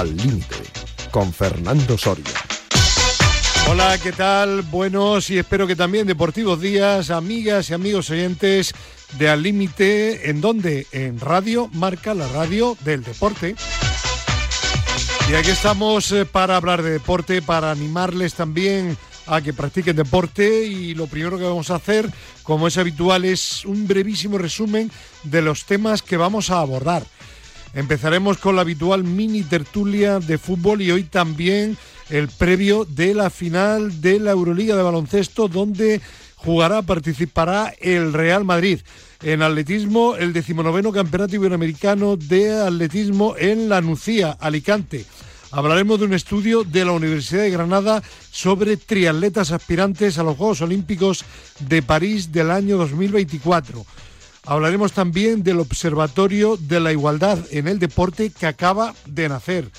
Al Límite, con Fernando Soria. Hola, ¿qué tal? Buenos y espero que también deportivos días, amigas y amigos oyentes de Al Límite, ¿en dónde? En Radio Marca, la radio del deporte. Y aquí estamos eh, para hablar de deporte, para animarles también a que practiquen deporte y lo primero que vamos a hacer, como es habitual, es un brevísimo resumen de los temas que vamos a abordar. Empezaremos con la habitual mini tertulia de fútbol y hoy también el previo de la final de la Euroliga de baloncesto donde jugará, participará el Real Madrid. En atletismo, el decimonoveno Campeonato Iberoamericano de Atletismo en La Nucía, Alicante. Hablaremos de un estudio de la Universidad de Granada sobre triatletas aspirantes a los Juegos Olímpicos de París del año 2024. Hablaremos también del Observatorio de la Igualdad en el Deporte que acaba de nacer.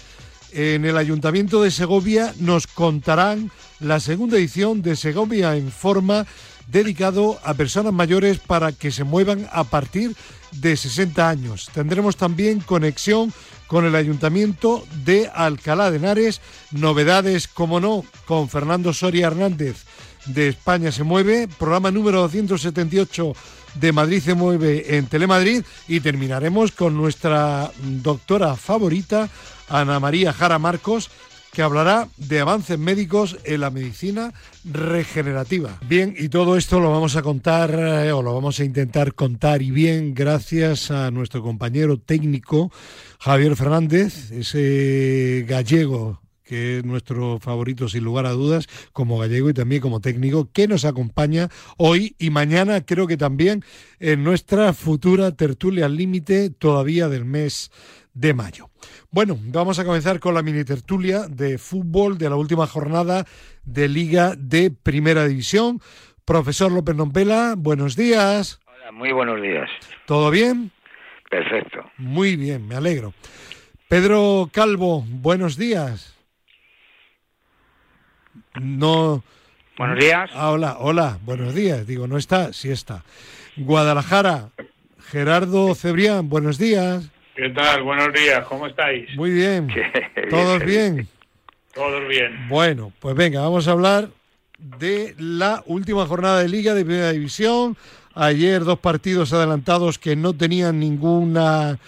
En el Ayuntamiento de Segovia nos contarán la segunda edición de Segovia en forma dedicado a personas mayores para que se muevan a partir de 60 años. Tendremos también conexión con el Ayuntamiento de Alcalá de Henares, novedades, como no, con Fernando Soria Hernández de España se mueve, programa número 278 de Madrid se mueve en Telemadrid y terminaremos con nuestra doctora favorita, Ana María Jara Marcos, que hablará de avances médicos en la medicina regenerativa. Bien, y todo esto lo vamos a contar eh, o lo vamos a intentar contar y bien gracias a nuestro compañero técnico Javier Fernández, ese gallego que es nuestro favorito sin lugar a dudas, como gallego y también como técnico, que nos acompaña hoy y mañana, creo que también en nuestra futura tertulia al límite todavía del mes de mayo. Bueno, vamos a comenzar con la mini tertulia de fútbol de la última jornada de Liga de Primera División. Profesor López Nompela, buenos días. Hola, muy buenos días. ¿Todo bien? Perfecto. Muy bien, me alegro. Pedro Calvo, buenos días. No. Buenos días. Ah, hola, hola, buenos días. Digo, no está, sí está. Guadalajara, Gerardo Cebrián, buenos días. ¿Qué tal? Buenos días, ¿cómo estáis? Muy bien. ¿Todos bien? Todos bien. Bueno, pues venga, vamos a hablar de la última jornada de Liga de Primera División. Ayer dos partidos adelantados que no tenían ninguna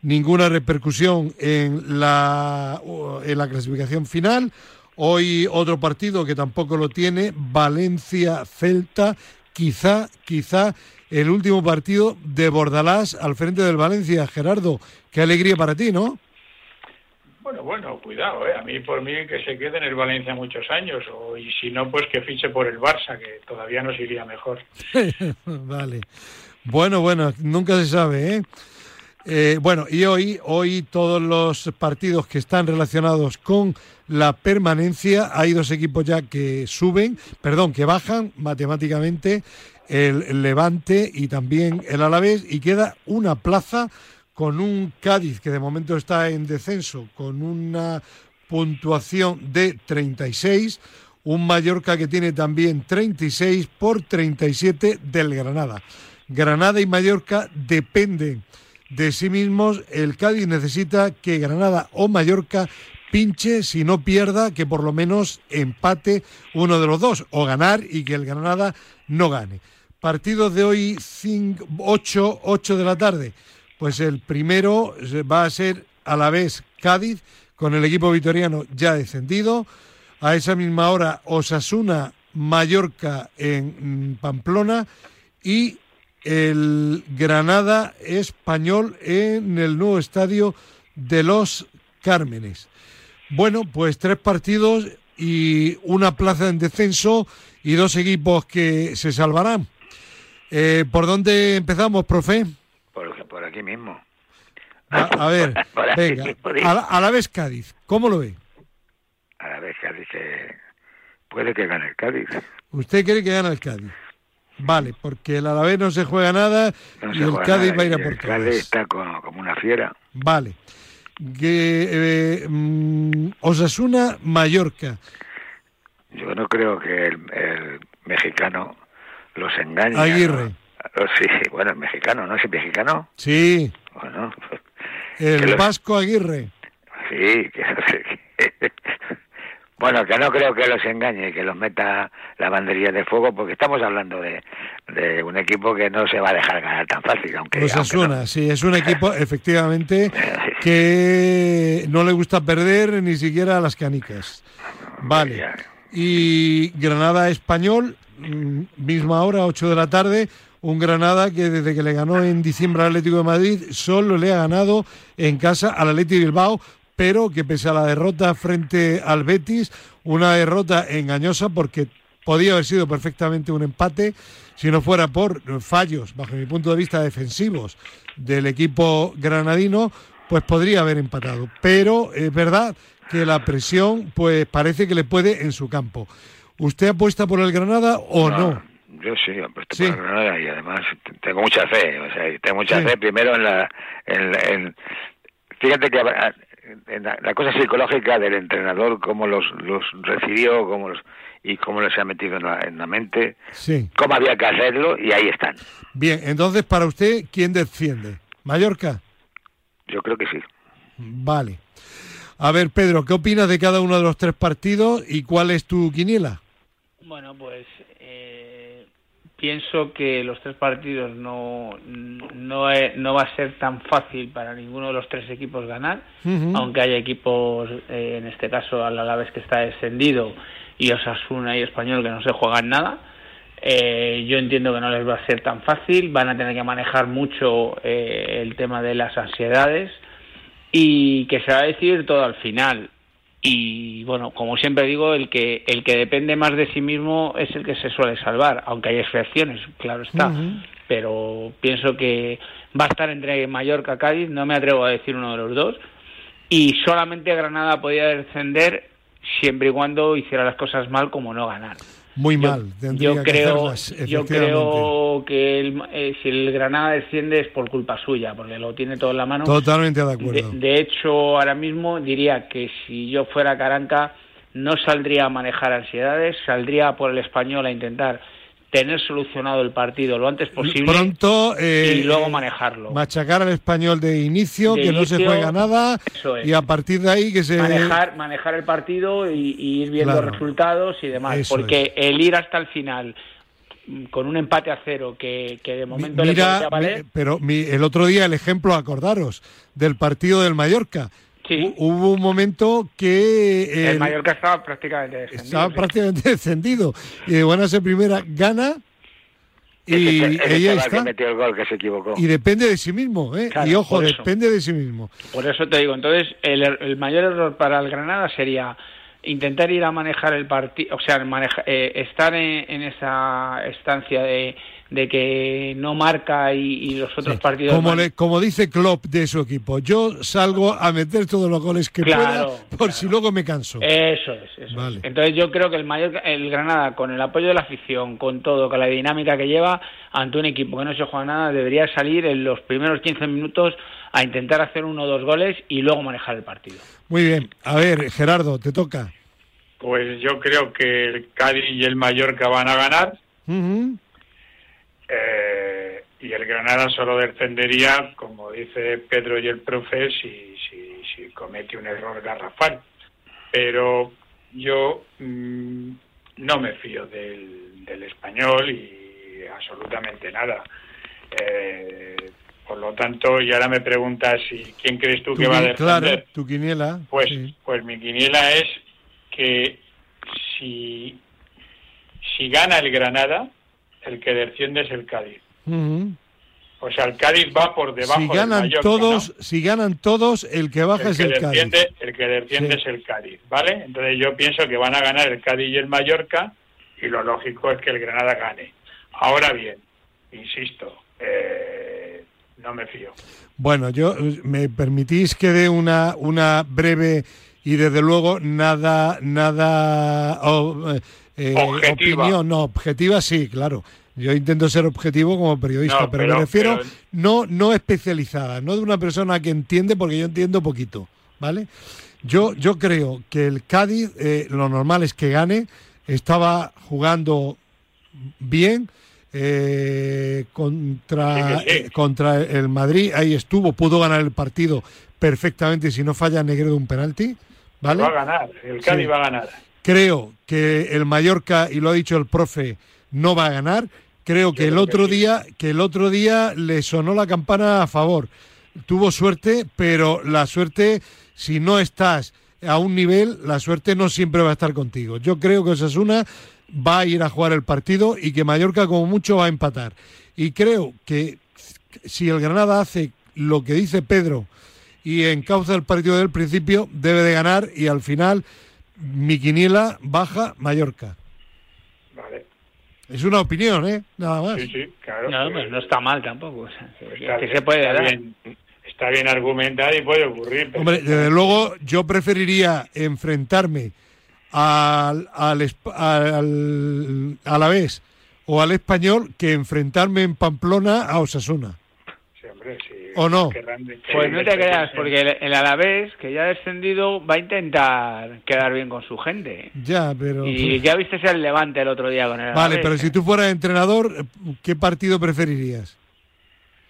ninguna repercusión en la en la clasificación final. Hoy otro partido que tampoco lo tiene, Valencia-Celta, quizá, quizá el último partido de Bordalás al frente del Valencia. Gerardo, qué alegría para ti, ¿no? Bueno, bueno, cuidado, ¿eh? a mí por mí que se quede en el Valencia muchos años, o, y si no, pues que fiche por el Barça, que todavía nos iría mejor. vale. Bueno, bueno, nunca se sabe, ¿eh? Eh, bueno, y hoy, hoy todos los partidos que están relacionados con la permanencia, hay dos equipos ya que suben, perdón, que bajan matemáticamente, el Levante y también el Alavés, y queda una plaza con un Cádiz que de momento está en descenso, con una puntuación de 36, un Mallorca que tiene también 36 por 37 del Granada. Granada y Mallorca dependen de sí mismos, el Cádiz necesita que Granada o Mallorca pinche, si no pierda, que por lo menos empate uno de los dos, o ganar y que el Granada no gane. Partido de hoy 8, 8 de la tarde. Pues el primero va a ser a la vez Cádiz, con el equipo vitoriano ya descendido. A esa misma hora Osasuna, Mallorca en Pamplona y el Granada español en el nuevo estadio de los Cármenes. Bueno, pues tres partidos y una plaza en descenso y dos equipos que se salvarán. Eh, ¿Por dónde empezamos, profe? Por, por aquí mismo. A, ver, venga, a la, vez Cádiz, ¿cómo lo ve? A la vez Cádiz, puede que gane el Cádiz. ¿Usted cree que gane el Cádiz? Vale, porque el Alavés no se juega nada y el Cádiz va a ir a por El Cádiz está como, una fiera. Vale. Que, eh, mm, Osasuna, Mallorca. Yo no creo que el, mexicano los engañe. Aguirre. Oh, sí, bueno, el mexicano, ¿no es el mexicano? Sí. Bueno. el vasco Aguirre. sí, que, bueno, que no creo que los engañe, que los meta la banderilla de fuego, porque estamos hablando de, de un equipo que no se va a dejar ganar tan fácil. Aunque, Pues aunque suena, no. sí, es un equipo efectivamente que no le gusta perder ni siquiera a las canicas. Vale. Y Granada Español, mm, misma hora, 8 de la tarde. Un Granada que desde que le ganó en diciembre al Atlético de Madrid solo le ha ganado en casa al Atlético de Bilbao, pero que pese a la derrota frente al Betis, una derrota engañosa porque podía haber sido perfectamente un empate si no fuera por fallos, bajo mi punto de vista, defensivos del equipo granadino, pues podría haber empatado. Pero es verdad que la presión, pues parece que le puede en su campo. ¿Usted apuesta por el Granada o no? Yo sí, apuesto Sí. por Granada y además tengo mucha fe, o sea, tengo mucha Sí. fe primero en la, en, en- fíjate que ah, en la, la cosa psicológica del entrenador, cómo los, los recibió, cómo los y cómo les ha metido en la, en la mente, Sí. cómo había que hacerlo y ahí están. Bien, entonces para usted, ¿quién desciende? ¿Mallorca? Yo creo que sí. Vale. A ver, Pedro, ¿qué opinas de cada uno de los tres partidos y cuál es tu quiniela? Bueno, pues pienso que los tres partidos no, no, no va a ser tan fácil para ninguno de los tres equipos ganar, aunque hay equipos, eh, en este caso al Alavés que está descendido y Osasuna y Español que no se juegan nada. Eh, yo entiendo que no les va a ser tan fácil, van a tener que manejar mucho eh, el tema de las ansiedades y que se va a decidir todo al final. Y bueno, como siempre digo, el que el que depende más de sí mismo es el que se suele salvar, aunque hay excepciones, claro está. Pero pienso que va a estar entre Mallorca y Cádiz, no me atrevo a decir uno de los dos. Y solamente Granada podía descender siempre y cuando hiciera las cosas mal, como no ganar. Muy Yo- mal, yo que creo, hacerlas, yo creo que el- eh, si el Granada desciende es por culpa suya, porque lo tiene todo en la mano. Totalmente de De, acuerdo. de hecho, ahora mismo diría que si yo fuera Caranca no saldría a manejar ansiedades, saldría por el español a intentar tener solucionado el partido lo antes posible Pronto eh, y luego manejarlo. machacar al español de inicio, De que no se juega nada eso es. y a partir de ahí que se manejar, manejar el partido y, y ir viendo Claro. resultados y demás. Eso porque el ir hasta el final mm, con un empate a cero que, que de momento le Mira, podría valer, mi- pero mi- el otro día el ejemplo, acordaros, del partido del Mallorca. Sí. Hu- Hubo un momento que el el- Mallorca estaba prácticamente descendido. estaba sí. prácticamente descendido. Y de buena ser primera gana y ese, ese ella chaval que está. metió el gol que se equivocó. Y depende de sí mismo, ¿eh? Claro, y ojo, depende de sí mismo. Por eso te digo, entonces el, er- el mayor error para el Granada sería intentar ir a manejar el partido, o sea, maneja- eh, estar en, en esa estancia de, de que no marca y, y los otros Sí. partidos... Como, le- como dice Klopp de su equipo, yo salgo a meter todos los goles que Claro, pueda por claro. si luego me canso. Eso es, eso es. Vale. Entonces yo creo que el mayor, el Granada, con el apoyo de la afición, con todo, con la dinámica que lleva, ante un equipo que no se juega nada, debería salir en los primeros 15 minutos a intentar hacer uno o dos goles y luego manejar el partido. Muy bien. A ver, Gerardo, te toca. Pues yo creo que el Cádiz y el Mallorca van a ganar. Eh, y el Granada solo descendería, como dice Pedro y el profe, si, si, si comete un error garrafal. Pero yo mm, no me fío del, del español y absolutamente nada. Eh, por lo tanto, y ahora me preguntas si quién crees tú Tu que va a descender. claro, tu quiniela. Pues, sí. pues mi quiniela es que si, si gana el Granada, el que desciende es el Cádiz. O sea, el Cádiz va por debajo Si del ganan Mallorca, todos, ¿no? si ganan todos, el que baja el es que el Cádiz. el que desciende Sí. es el Cádiz, ¿vale? Entonces yo pienso que van a ganar el Cádiz y el Mallorca y lo lógico es que el Granada gane. Ahora bien, insisto, eh, no me fío. Bueno, yo me permitís que dé una, una breve y desde luego nada, nada oh, eh, eh, Objetiva. opinión, no, objetiva sí, claro. Yo intento ser objetivo como periodista, No, pero, pero- me refiero pero- no, no especializada, no de una persona que entiende, porque yo entiendo poquito, ¿vale? Yo, yo creo que el Cádiz, eh, lo normal es que gane, estaba jugando bien eh, contra, Sí que sí. eh, contra el Madrid, ahí estuvo, pudo ganar el partido, perfectamente si no falla Negredo un penalti. ¿vale? Va a ganar, el Cádiz Sí. va a ganar. Creo que el Mallorca, y lo ha dicho el profe, no va a ganar. Creo que el otro día, que el otro día le sonó la campana a favor. Tuvo suerte, pero la suerte, si no estás a un nivel, la suerte no siempre va a estar contigo. Yo creo que Osasuna va a ir a jugar el partido y que Mallorca como mucho va a empatar. Y creo que si el Granada hace lo que dice Pedro y encauza el partido del principio, debe de ganar y al final mi quiniela baja Mallorca. Vale, Es una opinión, ¿eh? Nada más. sí, sí, claro. No, pues, pues no está mal tampoco. o sea, que, está que bien, se puede está dar. bien, está bien argumentado y puede ocurrir. Hombre, desde luego yo preferiría enfrentarme al, al, al, Alavés o al Español que enfrentarme en Pamplona a Osasuna. ¿O no? Pues no te creas, porque el, el Alavés, que ya ha descendido, va a intentar quedar bien con su gente. Ya, pero... Y ya viste el Levante el otro día con el Vale, Alavés, pero ¿eh? si tú fueras entrenador, ¿qué partido preferirías?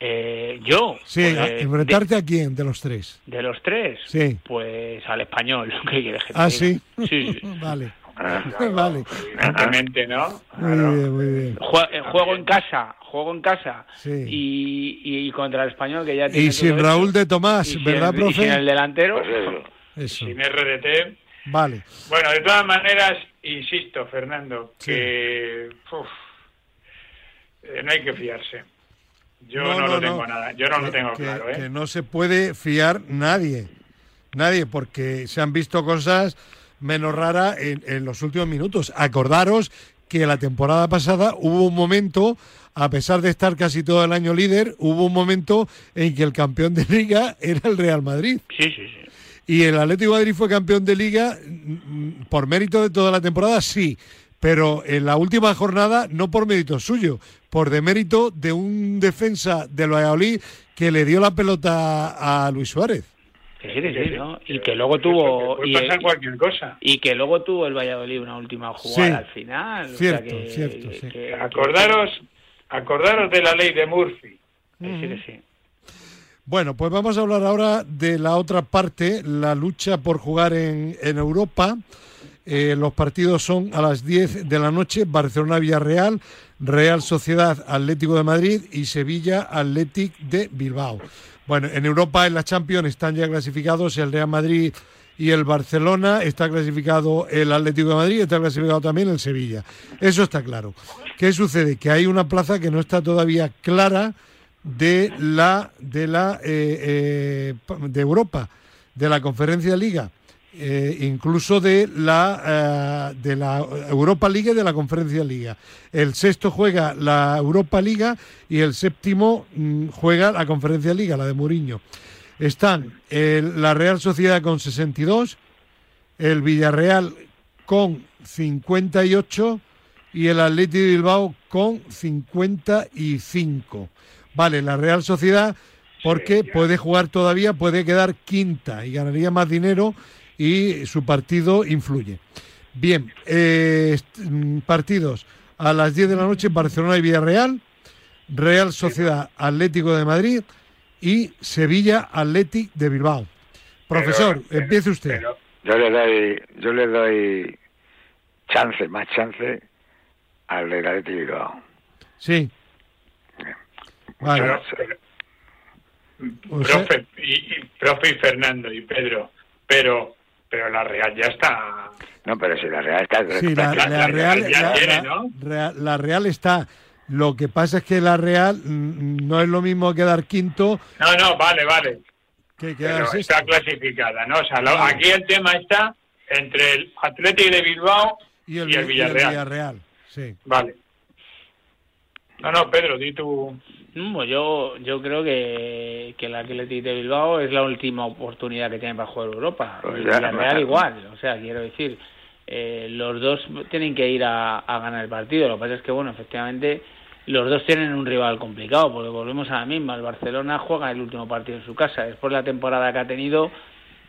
Eh, yo, Sí, pues, de- enfrentarte a quién de los tres. de, de los tres, Sí. pues al español. ¿Qué quieres que te Ah, diga? sí. Sí, sí. vale. Vale. Evidentemente, ¿no? Muy Claro. bien, muy bien. Jue- eh, juego en casa, juego en casa. Sí. Y, y contra el español, que ya tiene Y sin Raúl de Tomás, Y sin ¿verdad, el- y sin el profe? delantero. Pues eso. Eso. Sin RDT. Vale. Bueno, de todas maneras, insisto, Fernando, Sí. que uf, eh, no hay que fiarse. Yo No, no, no, lo tengo no. nada, yo no lo tengo que, claro, ¿eh? que no se puede fiar nadie. Nadie, porque se han visto cosas menos raras en, en los últimos minutos. Acordaros que la temporada pasada hubo un momento, a pesar de estar casi todo el año líder, hubo un momento en que el campeón de liga era el Real Madrid. Sí, sí, sí. Y el Atlético de Madrid fue campeón de liga mm, por mérito de toda la temporada, sí, pero en la última jornada no por mérito suyo, por demérito de un defensa del Valladolid que le dio la pelota a Luis Suárez. Que sí, sí, sí, ¿no? Y que luego que tuvo... puede y- pasar cualquier cosa. Y que luego tuvo el Valladolid una última jugada Sí. al final. o Cierto, sea que- cierto, sí. que- que- Acordaros, acordaros de la ley de Murphy. que sí, que sí. Bueno, pues vamos a hablar ahora de la otra parte, la lucha por jugar en, en Europa. Eh, los partidos son a las 10 de la noche, Barcelona-Villarreal, Real Sociedad Atlético de Madrid y Sevilla Athletic de Bilbao. Bueno, en Europa en la Champions están ya clasificados el Real Madrid y el Barcelona, está clasificado el Atlético de Madrid, está clasificado también el Sevilla. Eso está claro. ¿Qué sucede? Que hay una plaza que no está todavía clara de la de la eh, eh, de Europa, de la Conferencia Liga, eh, incluso de la eh, de la Europa Liga y de la Conferencia Liga. El sexto juega la Europa Liga y el séptimo mm, juega la Conferencia Liga, la de Mourinho. Están el- la Real Sociedad con 62, el Villarreal con 58 y el Atleti de Bilbao con 55. Vale, la Real Sociedad porque puede jugar todavía, puede quedar quinta y ganaría más dinero y su partido influye. Bien, eh, mm, partidos a las 10 de la noche Barcelona y Villarreal, Real Sociedad Atlético de Madrid y Sevilla Athletic de Bilbao. Profesor, Pero- empiece usted. pero- Yo le doy, yo le doy chance, más chance al del Athletic Bilbao. Sí. Vale. pero- pero- O sea- profe, y, y- profe y Fernando y Pedro, pero pero la Real ya está. No, pero si la Real está... Sí, la, la- la la- Real, ya la- tiene, la- ¿no? La Real está. Lo que pasa es que la Real no es lo mismo quedar quinto No, no, vale, vale. que quedar Pero sexto. está clasificada, ¿no? O sea, lo- aquí el tema está entre el Atlético de Bilbao Y el, y el Vi- Villarreal. Villarreal, sí. Vale. No, no, Pedro, di tu. No, pues yo, yo creo que, que el Athletic de Bilbao es la última oportunidad que tiene para jugar Europa. Pues y igual. O sea, quiero decir, eh, los dos tienen que ir a, a ganar el partido. Lo que pasa es que, bueno, efectivamente, los dos tienen un rival complicado, porque volvemos a la misma. El Barcelona juega el último partido en su casa. Después de la temporada que ha tenido,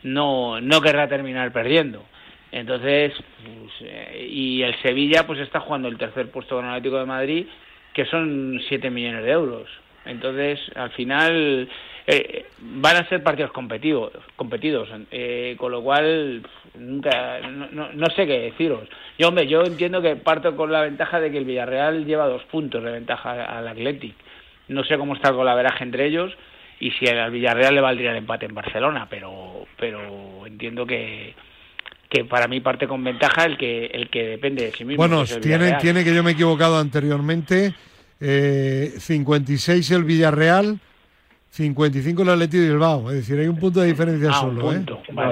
no, no querrá terminar perdiendo. Entonces, pues, eh, y el Sevilla pues está jugando el tercer puesto con el Atlético de Madrid, que son 7 millones de euros. Entonces, al final eh, van a ser partidos competidos, competidos eh, con lo cual nunca no, no, sé qué deciros. Yo, hombre, yo entiendo que parto con la ventaja de que el Villarreal lleva dos puntos de ventaja al Athletic. No sé cómo está el golaveraje entre ellos y si al Villarreal le valdría el empate en Barcelona, pero pero entiendo que que para mí parte con ventaja el que el que depende de sí mismo. Bueno, tiene, tiene que yo me he equivocado anteriormente. Eh, 56 el Villarreal, 55 el Atlético de Bilbao. Es decir, hay un punto de diferencia ah, solo. ¿eh?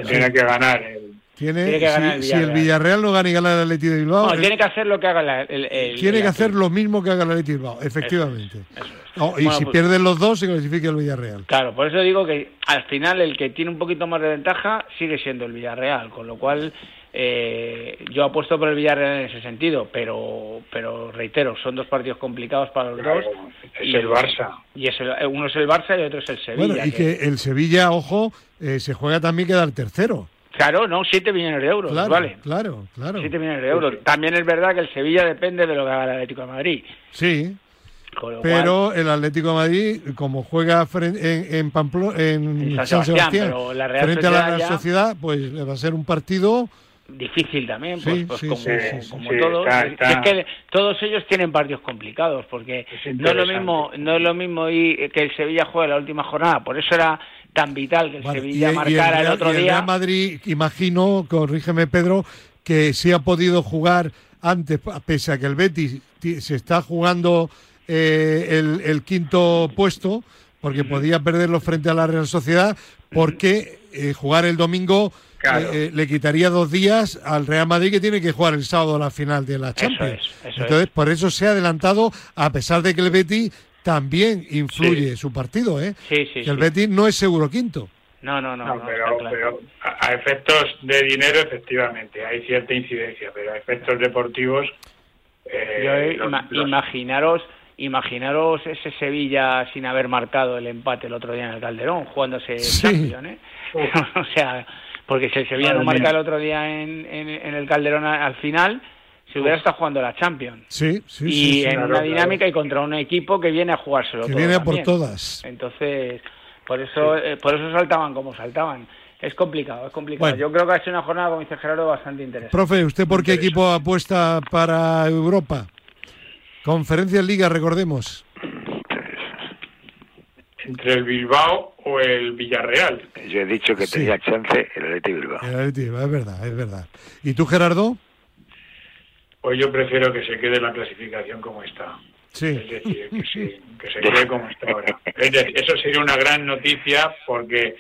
tiene que ganar. El... Tiene, que ganar si, el Villarreal no gana y gana el Atlético de Bilbao. No, tiene que hacer lo que haga el, Tiene que hacer lo mismo que haga el Atlético de Bilbao, efectivamente. y si pues pierden los dos, se clasifica el Villarreal. Claro, por eso digo que al final el que tiene un poquito más de ventaja sigue siendo el Villarreal, con lo cual eh, yo apuesto por el Villarreal en ese sentido, pero pero reitero, son dos partidos complicados para los dos. Es y el Barça. Y es uno es el Barça y otro es el Sevilla. Bueno, y que, el Sevilla, ojo, eh, se juega también quedar tercero. Claro, no, 7 millones de euros, claro, vale. Claro, claro. 7 millones de euros. También es verdad que el Sevilla depende de lo que haga el Atlético de Madrid. Sí. Pero el Atlético de Madrid, como juega en, en, en, San, Sebastián, frente a la Real Sociedad, pues le va a ser un partido difícil también, pues, pues como, todos. Es que todos ellos tienen partidos complicados, porque no es lo mismo, no es lo mismo que el Sevilla juegue la última jornada, por eso era tan vital que el Sevilla marcara el, otro día. Real Madrid, imagino, corrígeme Pedro, que sí ha podido jugar antes, pese a que el Betis se está jugando eh, el, el, quinto puesto, porque podía perderlo frente a la Real Sociedad, porque eh, jugar el domingo eh, eh, le quitaría dos días al Real Madrid que tiene que jugar el sábado a la final de la Champions. Entonces, por eso se ha adelantado, a pesar de que el Betis también influye su partido, ¿eh? que el Betis no es seguro quinto. No, no, no. pero, a, efectos de dinero, efectivamente, hay cierta incidencia, pero a efectos deportivos. Eh, imaginaros imaginaros ese Sevilla sin haber marcado el empate el otro día en el Calderón, jugándose Champions, ¿eh? o sea, porque si el Sevilla no marca el otro día en, en, el Calderón al final, se hubiera estado jugando la Champions. Sí, sí, y en una dinámica y contra un equipo que viene a jugárselo que viene por todas. Entonces, por eso, eh, por eso saltaban como saltaban. Es complicado, es complicado. Yo creo que ha sido una jornada, como dice Gerardo, bastante interesante. Profe, ¿usted por qué equipo apuesta para Europa? Conferencia Liga, recordemos entre el Bilbao o el Villarreal. Yo he dicho que tenía chance el Atlético Bilbao. El Atlético, es verdad, es verdad. ¿Y tú, Gerardo? Pues yo prefiero que se quede la clasificación como está. Sí. Es decir, que, se quede como está ahora. eso sería una gran noticia porque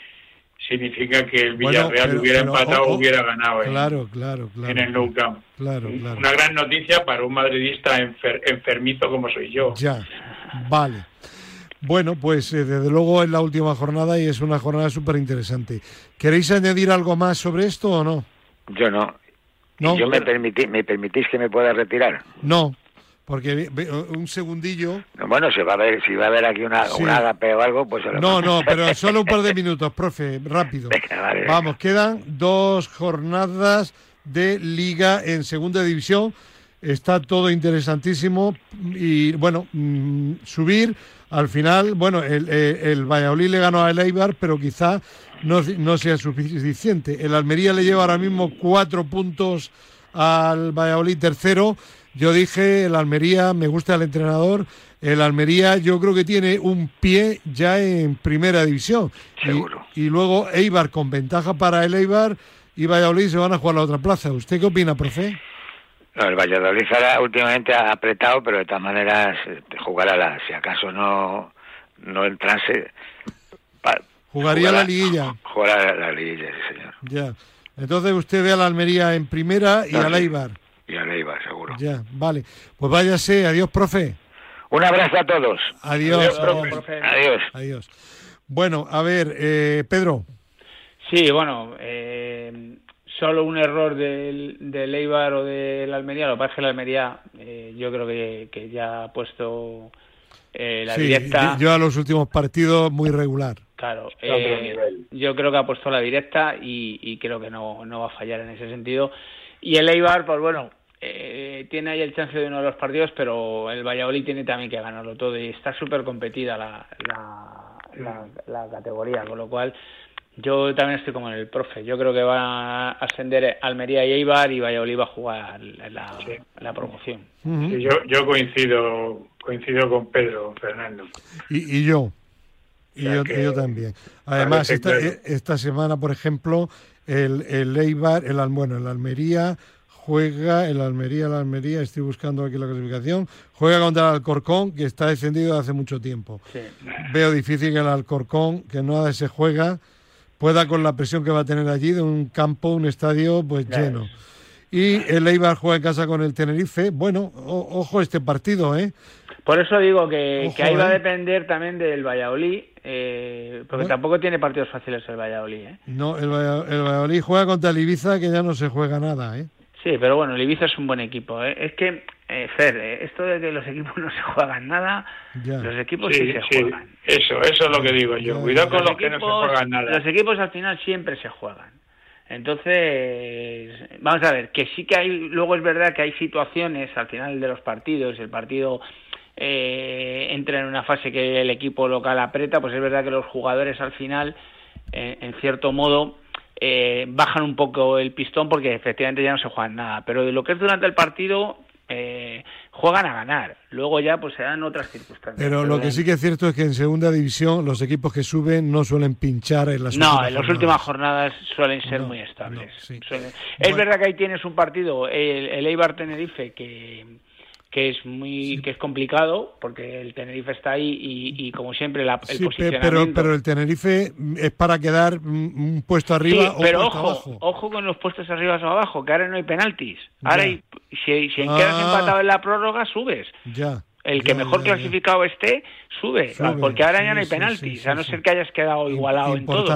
significa que el Villarreal hubiera empatado o hubiera ganado claro, claro, claro, en el Nou Camp. Claro, claro. Una gran noticia para un madridista enfermito como soy yo. Ya, vale. Bueno, pues eh, desde luego es la última jornada y es una jornada súper interesante. ¿Queréis añadir algo más sobre esto o no? Yo no. ¿No? ¿Yo me, permití, me permitís que me pueda retirar? No, porque un segundillo. Bueno, se va a ver, si va a haber aquí una, agape o algo, pues. no, no, pero solo un par de minutos, profe, rápido. Vamos, quedan dos jornadas de liga en segunda división. Está todo interesantísimo y bueno, mm, subir al final, bueno, el, el, Valladolid le ganó al Eibar, pero quizá no, no, sea suficiente. El Almería le lleva ahora mismo cuatro puntos al Valladolid tercero. Yo dije, el Almería, me gusta el entrenador, el Almería yo creo que tiene un pie ya en primera división. Seguro. Y, luego Eibar con ventaja para el Eibar y Valladolid se van a jugar a la otra plaza. ¿Usted qué opina, profe? No, el Valladolid ahora últimamente ha apretado, pero de todas maneras eh, jugará la, si acaso no, no entrase. Jugaría la liguilla. Jugará la, liguilla, sí, señor. Ya. Entonces usted ve a la Almería en primera y a al Eibar. Y al Eibar, seguro. Ya, vale. Pues váyase. Adiós, profe. Un abrazo a todos. Adiós. Adiós. Adiós. Bueno, a ver, eh, Pedro. Sí, bueno, eh, solo un error del, del Eibar o del Almería. Lo que pasa es que el Almería eh, yo creo que, ya ha puesto eh, la directa. Yo a los últimos partidos muy regular. Claro, eh, yo creo que ha puesto la directa y, creo que no, no va a fallar en ese sentido. Y el Eibar, pues bueno, eh, tiene ahí el chance de uno de los partidos, pero el Valladolid tiene también que ganarlo todo y está súper competida la, la, la, categoría, con lo cual yo también estoy como el profe. Yo creo que va a ascender Almería y Eibar y Valladolid va a jugar la, la promoción. yo, yo coincido coincido con Pedro, Fernando. Y, y yo. Y yo, yo, también. Además, esta, esta semana, por ejemplo, el, el Eibar, el, bueno, el Almería juega, el Almería, el Almería, estoy buscando aquí la clasificación, juega contra el Alcorcón, que está descendido hace mucho tiempo. Veo difícil que el Alcorcón, que no se juega, pueda con la presión que va a tener allí de un campo, un estadio pues lleno. Y el Eibar juega en casa con el Tenerife. Bueno, ojo este partido, ¿eh? Por eso digo que, ahí va a ¿eh? depender también del Valladolid, eh, porque tampoco tiene partidos fáciles el Valladolid. ¿eh? No, el, Valladolid juega contra el Ibiza, que ya no se juega nada. ¿eh? Sí, pero bueno, el Ibiza es un buen equipo. ¿eh? Es que, eh, Fer, eh, esto de que los equipos no se juegan nada, los equipos sí, se juegan. Eso, eso es lo que digo yo. Cuidado con los, que no se juegan nada. Los equipos al final siempre se juegan. Entonces, vamos a ver, que sí que hay, luego es verdad que hay situaciones al final de los partidos, el partido eh, entra en una fase que el equipo local aprieta, pues es verdad que los jugadores al final, eh, en cierto modo, eh, bajan un poco el pistón porque efectivamente ya no se juegan nada. Pero de lo que es durante el partido, eh, juegan a ganar. Luego ya pues se dan otras circunstancias. Pero lo que sí que es cierto es que en segunda división los equipos que suben no suelen pinchar en las no, en las últimas jornadas suelen ser muy estables. Es verdad que ahí tienes un partido, el, el Eibar Tenerife, que que es muy que es complicado porque el Tenerife está ahí y, como siempre la, el posicionamiento... pero pero el Tenerife es para quedar un puesto arriba pero o ojo abajo. ojo con los puestos arriba o abajo que ahora no hay penaltis. Ahora hay, si, si quedas ah. empatado en la prórroga subes. Ya el que mejor clasificado esté sube, porque ahora ya no hay penaltis, a no ser que hayas quedado igualado en todo.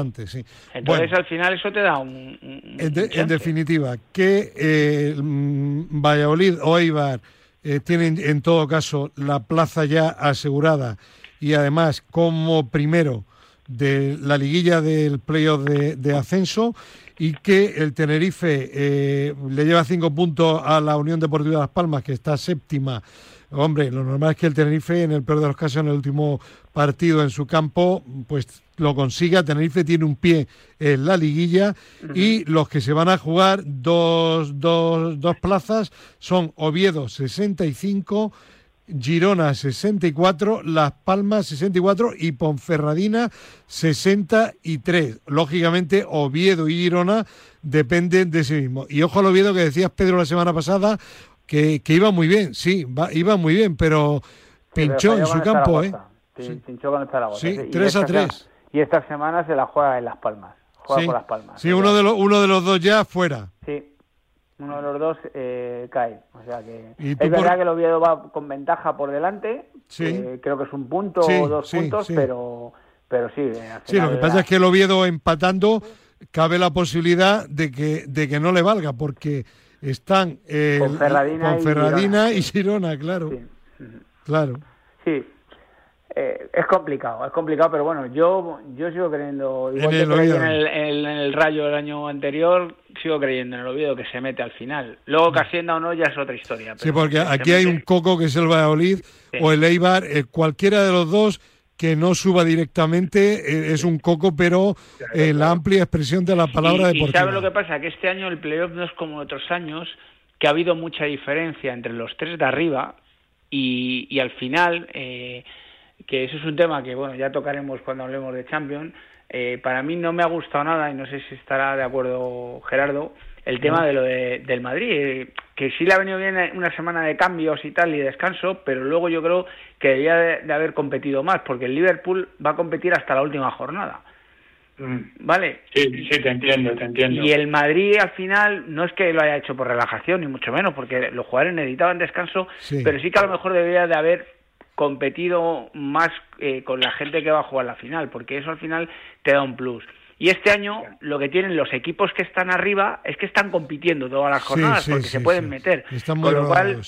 Entonces al final eso te da un... en, definitiva, que eh, mm, Valladolid o Eibar eh, tienen en todo caso la plaza ya asegurada y además como primero de la liguilla del playoff de, ascenso y que el Tenerife eh, le lleva cinco puntos a la Unión Deportiva de Las Palmas, que está séptima Hombre, lo normal es que el Tenerife, en el peor de los casos, en el último partido en su campo, pues lo consiga. Tenerife tiene un pie en la liguilla y los que se van a jugar dos, dos, dos plazas son Oviedo 65, Girona 64, Las Palmas 64 y Ponferradina 63. Lógicamente, Oviedo y Girona dependen de sí mismo. Y ojo al Oviedo que decías, Pedro, la semana pasada, que, iba muy bien, sí, iba muy bien, pero pinchó en su campo, ¿eh? Pinchó con el Zaragoza. Sí, 3 a 3. Y esta semana se la juega en Las Palmas. Juega sí, con Las Palmas. Sí, uno de, los, uno de los dos ya fuera. Sí, uno de los dos eh, cae. O sea que es verdad que el Oviedo va con ventaja por delante. Sí. Eh, creo que es un punto o dos puntos, pero pero sí. sí, lo que pasa es que el Oviedo empatando cabe la posibilidad de que de que no le valga porque están eh, con Ferradina, y, Girona. claro. Claro. Sí. Eh, es complicado, es complicado, pero bueno, yo yo sigo creyendo, igual en que el en el, Rayo del año anterior, sigo creyendo en el Oviedo que se mete al final. Luego que ascienda o no ya es otra historia. sí, porque aquí hay un coco que es el Valladolid o el Eibar, eh, cualquiera de los dos que no suba directamente eh, es un coco, pero eh, la amplia expresión de la palabra deportiva. Y ¿sabes lo que pasa? Que este año el playoff no es como otros años, que ha habido mucha diferencia entre los tres de arriba y, y al final, eh, que eso es un tema que bueno ya tocaremos cuando hablemos de Champions, para mí no me ha gustado nada y no sé si estará de acuerdo Gerardo, el tema de lo de, del Madrid, eh, que sí le ha venido bien una semana de cambios y tal y descanso, pero luego yo creo que debía de, haber competido más, porque el Liverpool va a competir hasta la última jornada. Mm. ¿Vale? Sí, sí, te entiendo, te entiendo. Y el Madrid al final no es que lo haya hecho por relajación, ni mucho menos, porque los jugadores necesitaban descanso, pero sí que a lo mejor debería de haber competido más eh, con la gente que va a jugar la final, porque eso al final te da un plus. Y este año lo que tienen los equipos que están arriba es que están compitiendo todas las jornadas porque se pueden meter. con lo cual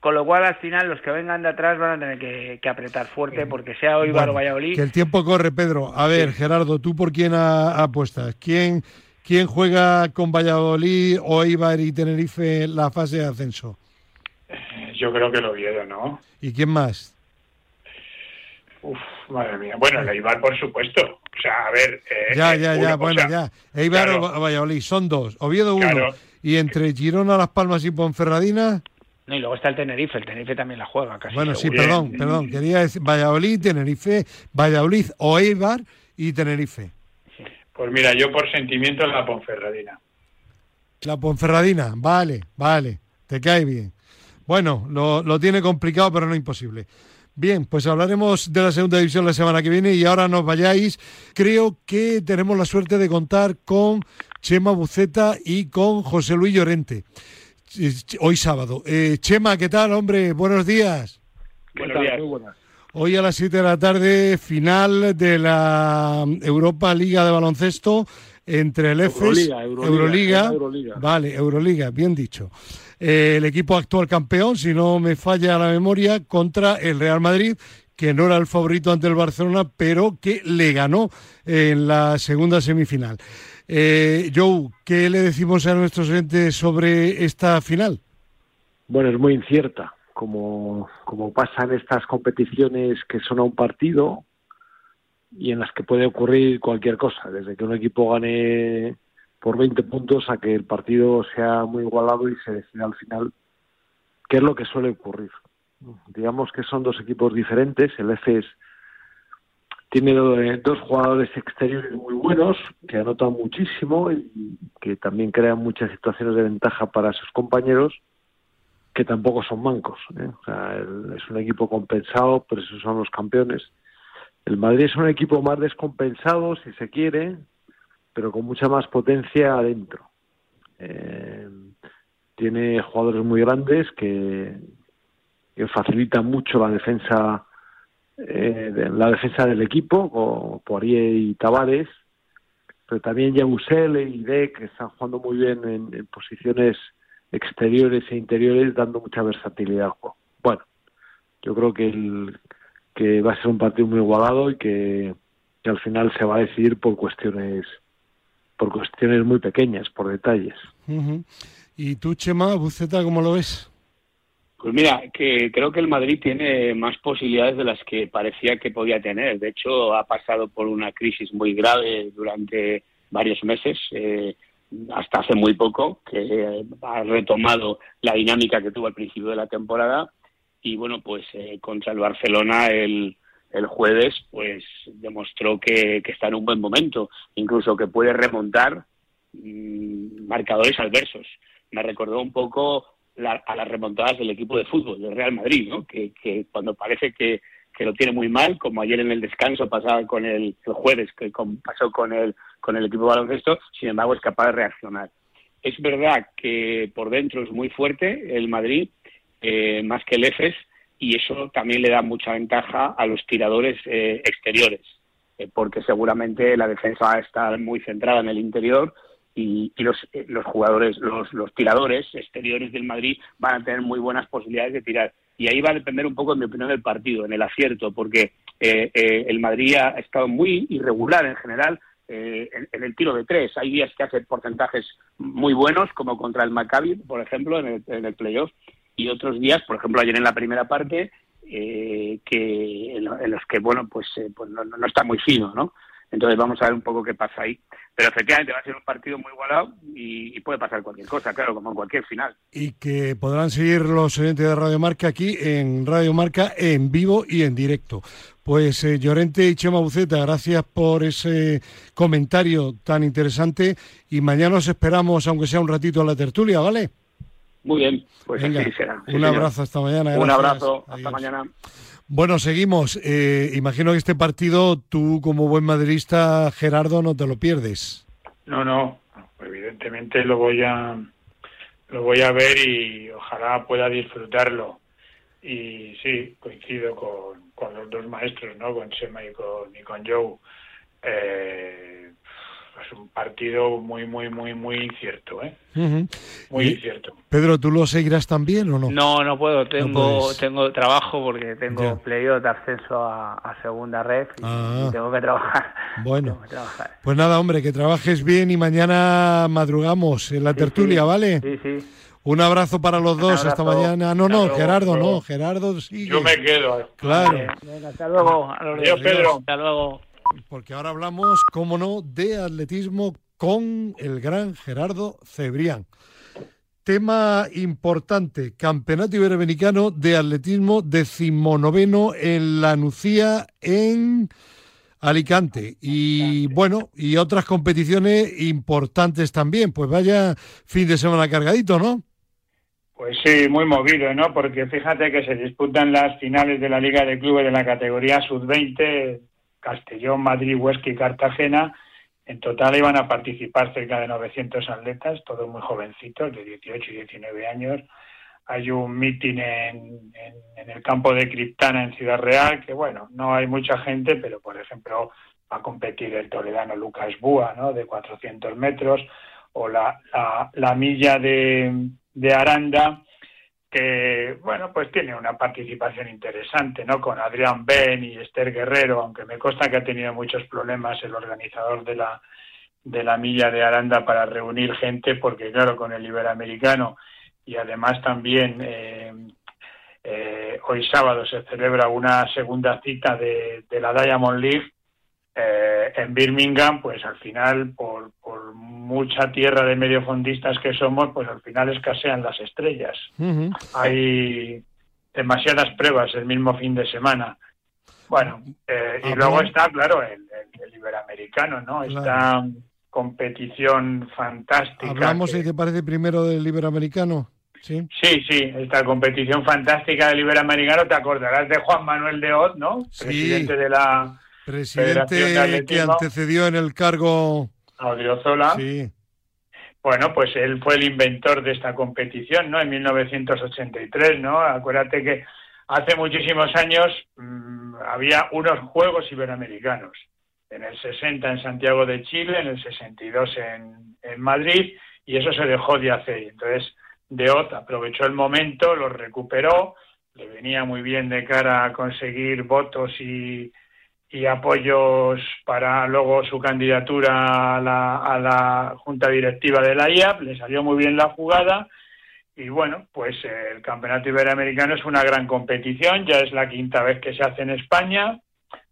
con lo cual al final los que vengan de atrás van a tener que, apretar fuerte porque sea hoy bueno, o Valladolid. Que el tiempo corre, Pedro. A ver, Gerardo, ¿tú por quién apuestas? ¿Quién ¿Quién juega con Valladolid o Eibar y Tenerife la fase de ascenso? Yo creo que el Oviedo, ¿no? ¿Y quién más? Uf, madre mía. Bueno, el Eibar, por supuesto. O sea, a ver. Eh, ya, ya, ya, bueno, ya. Eibar o Valladolid, son dos. Oviedo uno. Y entre Girona, Las Palmas y Ponferradina. No, y luego está el Tenerife, el Tenerife también la juega casi. Bueno, sí, perdón, perdón. Quería decir Valladolid, Tenerife, Valladolid o Eibar y Tenerife. Pues mira, yo por sentimiento la Ponferradina. La Ponferradina, vale, vale, te cae bien. Bueno, lo, lo tiene complicado, pero no imposible. Bien, pues hablaremos de la segunda división la semana que viene y ahora nos vayáis. Creo que tenemos la suerte de contar con Chema Buceta y con José Luis Llorente. Hoy sábado. Eh, Chema, ¿qué tal, hombre? Buenos días. Buenos días. Muy buenas. Hoy a las 7 de la tarde, final de la Europa Liga de Baloncesto entre el EFES, Euroliga, Euroliga, vale, Euroliga, bien dicho. Eh, el equipo actual campeón, si no me falla la memoria, contra el Real Madrid, que no era el favorito ante el Barcelona, pero que le ganó en la segunda semifinal. Eh, Joe, ¿qué le decimos a nuestros oyentes sobre esta final? Bueno, es muy incierta, como, como pasa en estas competiciones que son a un partido, y en las que puede ocurrir cualquier cosa, desde que un equipo gane por 20 puntos a que el partido sea muy igualado y se decida al final qué es lo que suele ocurrir. Digamos que son dos equipos diferentes, el EFES tiene dos jugadores exteriores muy buenos que anotan muchísimo y que también crean muchas situaciones de ventaja para sus compañeros que tampoco son mancos. ¿eh? O sea, es un equipo compensado, pero esos son los campeones el Madrid es un equipo más descompensado, si se quiere, pero con mucha más potencia adentro. Eh, tiene jugadores muy grandes que, facilitan mucho la defensa eh, la defensa del equipo, como Poirier y Tavares, pero también Yabusel y De, que están jugando muy bien en, posiciones exteriores e interiores, dando mucha versatilidad al juego. Bueno, yo creo que el, que va a ser un partido muy igualado y que, al final se va a decidir por cuestiones por cuestiones muy pequeñas, por detalles. ¿Y tú, Chema, Buceta, cómo lo ves? Pues mira, que creo que el Madrid tiene más posibilidades de las que parecía que podía tener. De hecho, ha pasado por una crisis muy grave durante varios meses, eh, hasta hace muy poco, que ha retomado la dinámica que tuvo al principio de la temporada y bueno, pues eh, contra el Barcelona el, el jueves pues demostró que, está en un buen momento, incluso que puede remontar mm, marcadores adversos. Me recordó un poco a las remontadas del equipo de fútbol, del Real Madrid, ¿no? que, que cuando parece que, que lo tiene muy mal, como ayer en el descanso pasaba con el, el jueves, que pasó con el, con el equipo de baloncesto, sin embargo es capaz de reaccionar. Es verdad que por dentro es muy fuerte el Madrid, eh, más que el EFES y eso también le da mucha ventaja a los tiradores eh, exteriores, eh, porque seguramente la defensa va a estar muy centrada en el interior y, los, los, jugadores, los, los tiradores exteriores del Madrid van a tener muy buenas posibilidades de tirar. Y ahí va a depender un poco, en mi opinión, del partido, en el acierto, porque el Madrid ha estado muy irregular en general en, el tiro de tres. Hay días que hace porcentajes muy buenos, como contra el Maccabi, por ejemplo, en el, en el playoff, y otros días, por ejemplo, ayer en la primera parte, eh, que en, los que, bueno, pues, eh, pues no, está muy fino, ¿no? Entonces vamos a ver un poco qué pasa ahí. Pero efectivamente va a ser un partido muy igualado y, puede pasar cualquier cosa, claro, como en cualquier final. Y que podrán seguir los oyentes de Radio Marca aquí en Radio Marca en vivo y en directo. Pues eh, Llorente y Chema Buceta, gracias por ese comentario tan interesante y mañana os esperamos, aunque sea un ratito, a la tertulia, ¿vale? Muy bien, pues así será. un abrazo, hasta mañana. Un abrazo, hasta mañana. Bueno, seguimos. Eh, imagino que este partido, tú como buen madridista, Gerardo, no te lo pierdes. No, no, evidentemente lo voy a lo voy a ver y ojalá pueda disfrutarlo. Y sí, coincido con, con los dos maestros, ¿no? Con Sema y con, y con Joe. Eh, pues un partido muy, muy, muy, muy incierto, ¿eh? Muy incierto. Pedro, ¿tú lo seguirás también o no? No, no puedo. Tengo, tengo trabajo porque tengo playoff de ascenso a, segunda red y, ah. tengo que trabajar. Bueno, pues nada, hombre, que trabajes bien y mañana madrugamos en la tertulia, ¿vale? Sí, sí. Un abrazo para los dos esta mañana. No, no, Gerardo no, Gerardo sí. Yo me quedo. Claro. hasta luego. Adiós, Pedro. Hasta luego. Porque ahora hablamos, cómo no, de atletismo con el gran Gerardo Cebrián. Tema importante, Campeonato Iberoamericano de Atletismo decimonoveno en La Nucía, en Alicante. Y bueno, y otras competiciones importantes también. Pues vaya fin de semana cargadito, ¿no? Pues sí, muy movido, ¿no? Porque fíjate que se disputan las finales de la Liga de Clubes de la categoría sub-20, Castellón, Madrid, Huesca y Cartagena. En total iban a participar cerca de 900 atletas, todos muy jovencitos, de 18 y 19 años. Hay un mitin en, en, el campo de Criptana en Ciudad Real, que bueno, no hay mucha gente, pero por ejemplo va a competir el toledano Lucas Búa, ¿no? De 400 metros, o la, la, la milla de Aranda, que bueno pues tiene una participación interesante no con Adrián Ben y Esther Guerrero aunque me consta que ha tenido muchos problemas el organizador de la de la milla de Aranda para reunir gente porque claro con el Iberoamericano y además también eh, eh, hoy sábado se celebra una segunda cita de, de la Diamond League eh, en Birmingham, pues al final, por, por, mucha tierra de mediofondistas que somos, pues al final escasean las estrellas. Hay demasiadas pruebas el mismo fin de semana. Bueno, eh, y luego está, claro, el, Iberoamericano, ¿no? Esta competición fantástica. ¿Hablamos, que... te parece, primero del Iberoamericano? Sí. sí, sí, esta competición fantástica del Iberoamericano, te acordarás de Juan Manuel de Oz, ¿no? Presidente de la Presidente que antecedió en el cargo Odriozola. Sí. Bueno, pues él fue el inventor de esta competición, ¿no? En 1983, ¿no? Acuérdate que hace muchísimos años mm, había unos Juegos Iberoamericanos. En el 60 en Santiago de Chile, en el 62 en, en Madrid, y eso se dejó de hacer. Entonces, Deot aprovechó el momento, lo recuperó, le venía muy bien de cara a conseguir votos y, y apoyos para luego su candidatura a la, a la Junta Directiva de la IAP, le salió muy bien la jugada y bueno, pues el Campeonato Iberoamericano es una gran competición, ya es la quinta vez que se hace en España,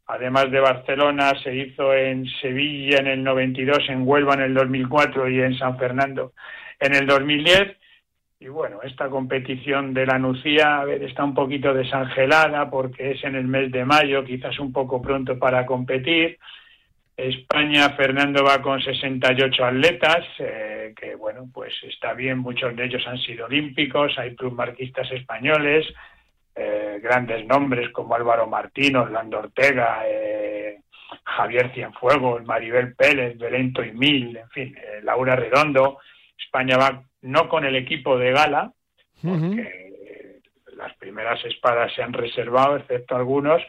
además de Barcelona se hizo en Sevilla en el 92, en Huelva en el 2004 y en San Fernando en el 2010 y bueno, esta competición de la Nucía a ver, está un poquito desangelada porque es en el mes de mayo, quizás un poco pronto para competir. España, Fernando va con 68 atletas, eh, que bueno, pues está bien, muchos de ellos han sido olímpicos, hay marquistas españoles, eh, grandes nombres como Álvaro Martín, Orlando Ortega, eh, Javier Cienfuegos, Maribel Pérez, Belento y Mil, en fin, Laura Redondo. España va no con el equipo de gala, porque las primeras espadas se han reservado, excepto algunos,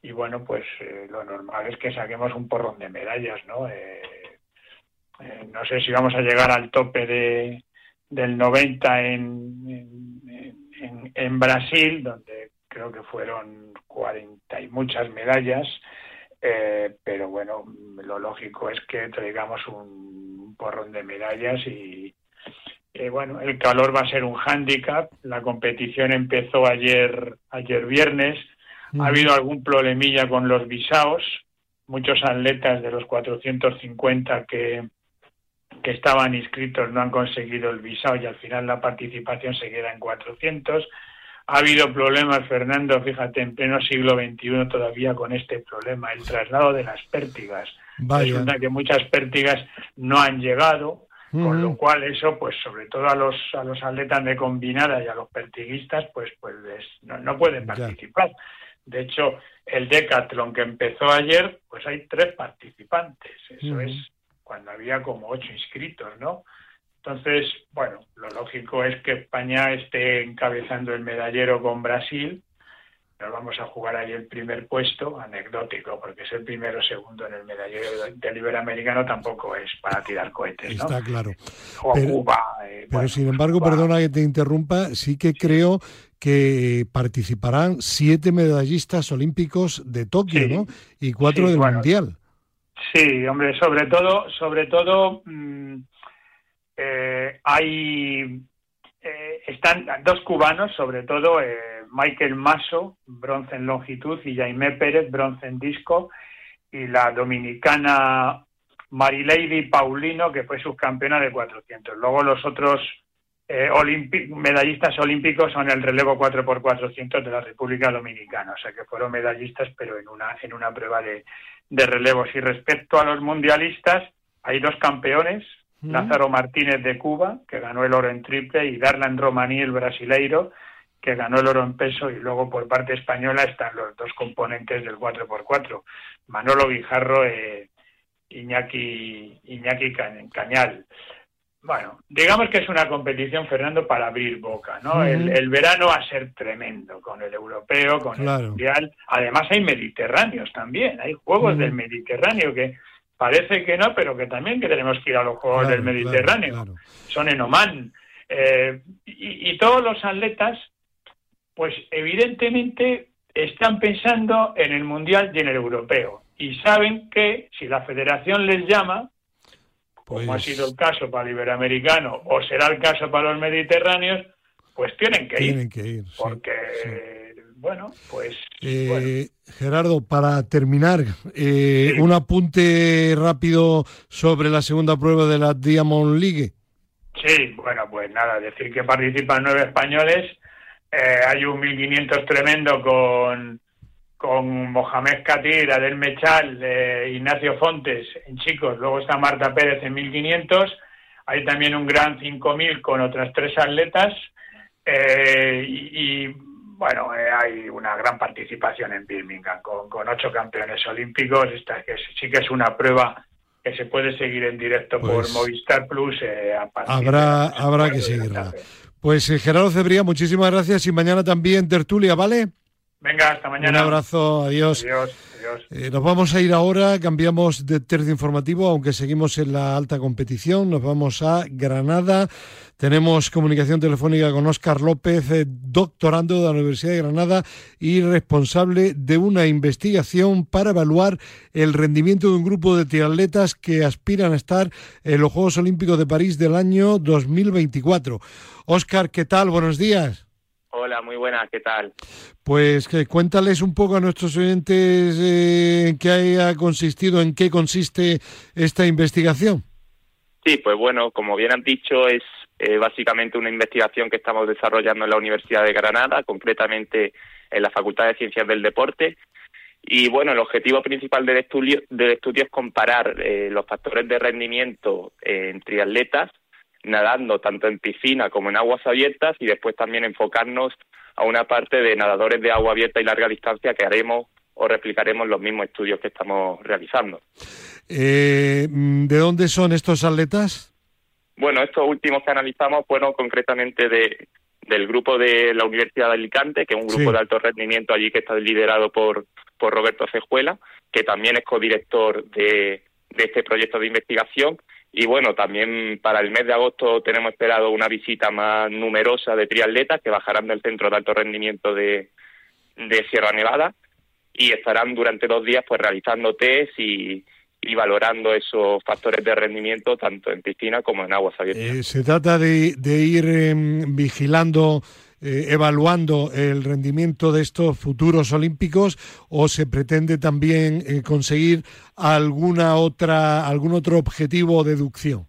y bueno, pues eh, lo normal es que saquemos un porrón de medallas, ¿no? Eh, eh, no sé si vamos a llegar al tope de, del 90 en, en, en, Brasil, donde creo que fueron 40 y muchas medallas, pero bueno, lo lógico es que traigamos un porrón de medallas y, eh, bueno, el calor va a ser un hándicap. La competición empezó ayer, ayer viernes. Ha habido algún problemilla con los visados. Muchos atletas de los 450 que, que estaban inscritos no han conseguido el visado y al final la participación se queda en 400. Ha habido problemas, Fernando, fíjate, en pleno siglo XXI todavía con este problema, el traslado de las pértigas. Resulta que muchas pértigas no han llegado, con lo cual eso, pues sobre todo a los, a los atletas de combinada y a los pertiguistas, pues, pues no, pueden participar. De hecho, el decathlon que empezó ayer, pues hay tres participantes. Eso es cuando había como ocho inscritos, ¿no? Entonces, bueno, lo lógico es que España esté encabezando el medallero con Brasil, nos vamos a jugar ahí el primer puesto, anecdótico, porque es el primero o segundo en el medallero del Iberoamericano tampoco es para tirar cohetes, ¿no? Está claro. O Pero- Cuba. eh, Pero bueno, sin embargo, Cuba. perdona que te interrumpa, sí que creo que participarán siete medallistas olímpicos de Tokio, Sí. ¿no? Y cuatro Sí, del bueno. Mundial. Sí, hombre, sobre todo, sobre todo mm, eh, hay eh, están dos cubanos, sobre todo eh, Michael Maso, bronce en longitud, y Jaime Pérez, bronce en disco, y la dominicana Marilady Paulino, que fue subcampeona de 400. Luego los otros eh, medallistas olímpicos son el relevo 4x400 de la República Dominicana, o sea que fueron medallistas, pero en una, en una prueba de, de relevos. Y respecto a los mundialistas, hay dos campeones, Mm. Lázaro Martínez de Cuba, que ganó el oro en triple, y Darlan Romaní, el brasileiro, que ganó el oro en peso, y luego por parte española están los dos componentes del 4x4, Manolo Guijarro e Iñaki, Iñaki Ca- Cañal. Bueno, digamos que es una competición, Fernando, para abrir boca, ¿no? El, el verano va a ser tremendo con el europeo, con Claro. el mundial. Además hay mediterráneos también, hay juegos del Mediterráneo que parece que no, pero que también que tenemos que ir a los juegos Claro, del Mediterráneo. claro. Son en Oman. Eh, y, y todos los atletas, pues evidentemente están pensando en el mundial y en el europeo. Y saben que si la federación les llama, como ha Pues- sido el caso para el iberoamericano o será el caso para los mediterráneos, pues tienen que ir. Tienen que ir. sí, porque, sí. bueno, pues... Eh, bueno. Gerardo, para terminar, eh, Sí. un apunte rápido sobre la segunda prueba de la Diamond League. Sí, bueno, pues nada, decir que participan nueve españoles. Eh, hay un 1500 tremendo con, con Mohamed Katir, Adel Mechal, eh, Ignacio Fontes en chicos. Luego está Marta Pérez en 1500. Hay también un gran 5000 con otras tres atletas. Eh, y, y, bueno, eh, hay una gran participación en Birmingham con, con ocho campeones olímpicos. Esta que sí que es una prueba que se puede seguir en directo Pues por Movistar Plus. eh, a Habrá- de habrá que seguirla. tarde. Pues eh, Gerardo Cebría, muchísimas gracias y mañana también tertulia, ¿vale? Venga, hasta mañana. Un abrazo, adiós. Adiós, adiós. Eh, nos vamos a ir ahora, cambiamos de tercio informativo, aunque seguimos en la alta competición. Nos vamos a Granada. Tenemos comunicación telefónica con Óscar López, eh, doctorando de la Universidad de Granada y responsable de una investigación para evaluar el rendimiento de un grupo de triatletas que aspiran a estar en los Juegos Olímpicos de París del año 2024. Óscar, ¿qué tal? Buenos días. Hola, muy buenas, ¿qué tal? Pues que cuéntales un poco a nuestros oyentes eh, en qué haya consistido, en qué consiste esta investigación. Sí, pues bueno, como bien han dicho, es eh, básicamente una investigación que estamos desarrollando en la Universidad de Granada, concretamente en la Facultad de Ciencias del Deporte. Y bueno, el objetivo principal del estudio, del estudio es comparar eh, los factores de rendimiento en triatletas, nadando tanto en piscina como en aguas abiertas, y después también enfocarnos a una parte de nadadores de agua abierta y larga distancia que haremos o replicaremos los mismos estudios que estamos realizando. Eh, ¿De dónde son estos atletas? Bueno, estos últimos que analizamos fueron concretamente de, del grupo de la Universidad de Alicante, que es un grupo Sí. de alto rendimiento allí que está liderado por, por Roberto Cejuela, que también es codirector de, de este proyecto de investigación. Y bueno, también para el mes de agosto tenemos esperado una visita más numerosa de triatletas que bajarán del centro de alto rendimiento de, de Sierra Nevada y estarán durante dos días pues realizando test y, valorando esos factores de rendimiento tanto en piscina como en aguas abiertas. Eh, ¿Se trata de, de ir em, vigilando, eh, evaluando el rendimiento de estos futuros olímpicos o se pretende también eh, conseguir alguna otra, algún otro objetivo o deducción?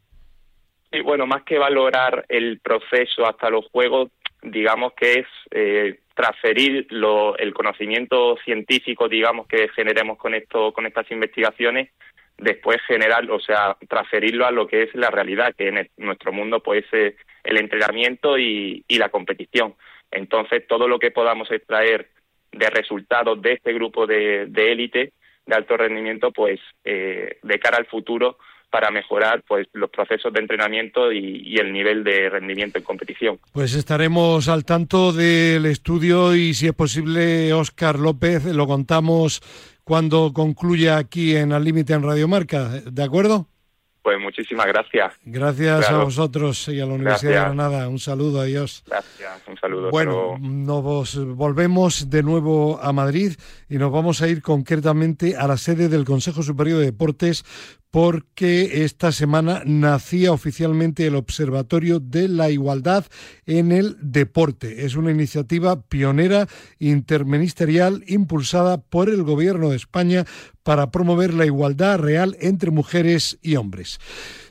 Y bueno, más que valorar el proceso hasta los juegos, digamos que es eh, transferir lo, el conocimiento científico, digamos, que generemos con esto, con estas investigaciones, después generar, o sea, transferirlo a lo que es la realidad, que en nuestro mundo pues es el entrenamiento y, y la competición. Entonces, todo lo que podamos extraer de resultados de este grupo de, élite, de alto rendimiento, pues eh, de cara al futuro para mejorar pues los procesos de entrenamiento y, el nivel de rendimiento en competición. Pues estaremos al tanto del estudio y si es posible Óscar López lo contamos cuando concluya aquí en Al Límite en Radio Marca, ¿de acuerdo? Pues muchísimas gracias. Gracias a vosotros y a la Universidad de Granada. Un saludo, adiós. Gracias, un saludo. Bueno, nos volvemos de nuevo a Madrid y nos vamos a ir concretamente a la sede del Consejo Superior de Deportes porque esta semana nacía oficialmente el Observatorio de la Igualdad en el Deporte. Es una iniciativa pionera interministerial impulsada por el Gobierno de España para promover la igualdad real entre mujeres y hombres.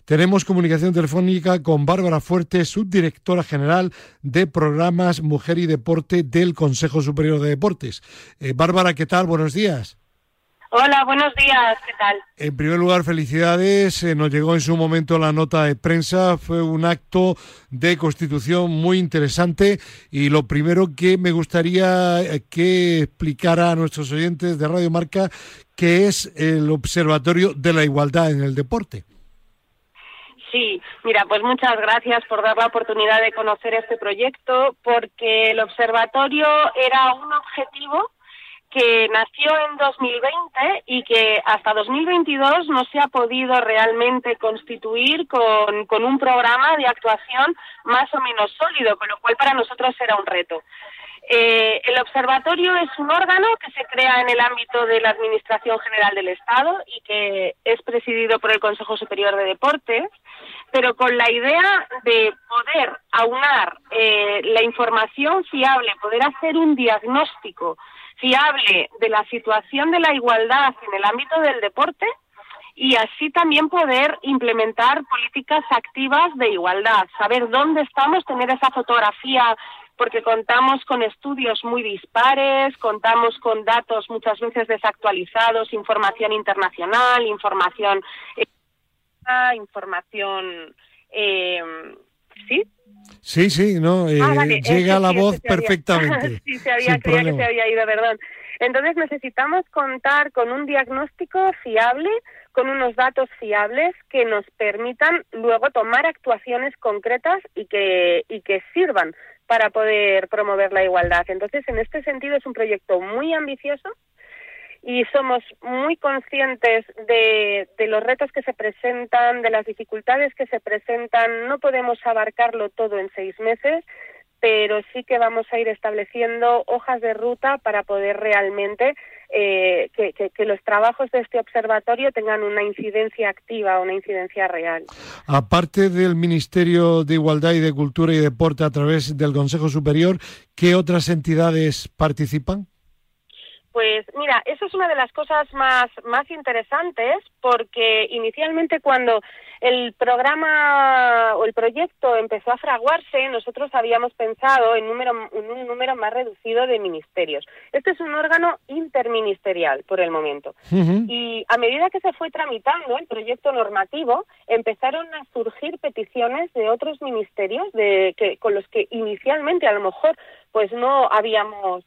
Tenemos comunicación telefónica con Bárbara Fuerte, subdirectora general de programas Mujer y Deporte del Consejo Superior de Deportes. Eh, Bárbara, ¿qué tal? Buenos días. Hola, buenos días, ¿qué tal? En primer lugar, felicidades. Eh, nos llegó en su momento la nota de prensa. Fue un acto de constitución muy interesante y lo primero que me gustaría eh, que explicara a nuestros oyentes de Radio Marca qué es el Observatorio de la Igualdad en el Deporte. Sí, mira, pues muchas gracias por dar la oportunidad de conocer este proyecto, porque el observatorio era un objetivo que nació en 2020 y que hasta 2022 no se ha podido realmente constituir con, con, un programa de actuación más o menos sólido, con lo cual para nosotros era un reto. Eh, el observatorio es un órgano que se crea en el ámbito de la Administración General del Estado y que es presidido por el Consejo Superior de Deportes, pero con la idea de poder aunar eh, la información fiable, poder hacer un diagnóstico fiable de la situación de la igualdad en el ámbito del deporte y así también poder implementar políticas activas de igualdad, saber dónde estamos, tener esa fotografía porque contamos con estudios muy dispares, contamos con datos muchas veces desactualizados, información internacional, información eh, información eh, sí Sí, sí, no, eh, ah, llega la voz perfectamente. sí, se había, creía que se había ido, perdón. Entonces necesitamos contar con un diagnóstico fiable, con unos datos fiables que nos permitan luego tomar actuaciones concretas y que, y que sirvan para poder promover la igualdad. Entonces, en este sentido es un proyecto muy ambicioso y somos muy conscientes de, los retos que se presentan, de las dificultades que se presentan. No podemos abarcarlo todo en seis meses, pero sí que vamos a ir estableciendo hojas de ruta para poder realmente eh, que, que, los trabajos de este observatorio tengan una incidencia activa, una incidencia real. Aparte del Ministerio de Igualdad y de Cultura y Deporte a través del Consejo Superior, ¿qué otras entidades participan? Pues mira, eso es una de las cosas más, más interesantes porque inicialmente cuando el programa o el proyecto empezó a fraguarse, nosotros habíamos pensado en, número, un número más reducido de ministerios. Este es un órgano interministerial por el momento. Y a medida que se fue tramitando el proyecto normativo, empezaron a surgir peticiones de otros ministerios de, que, con los que inicialmente a lo mejor pues no habíamos,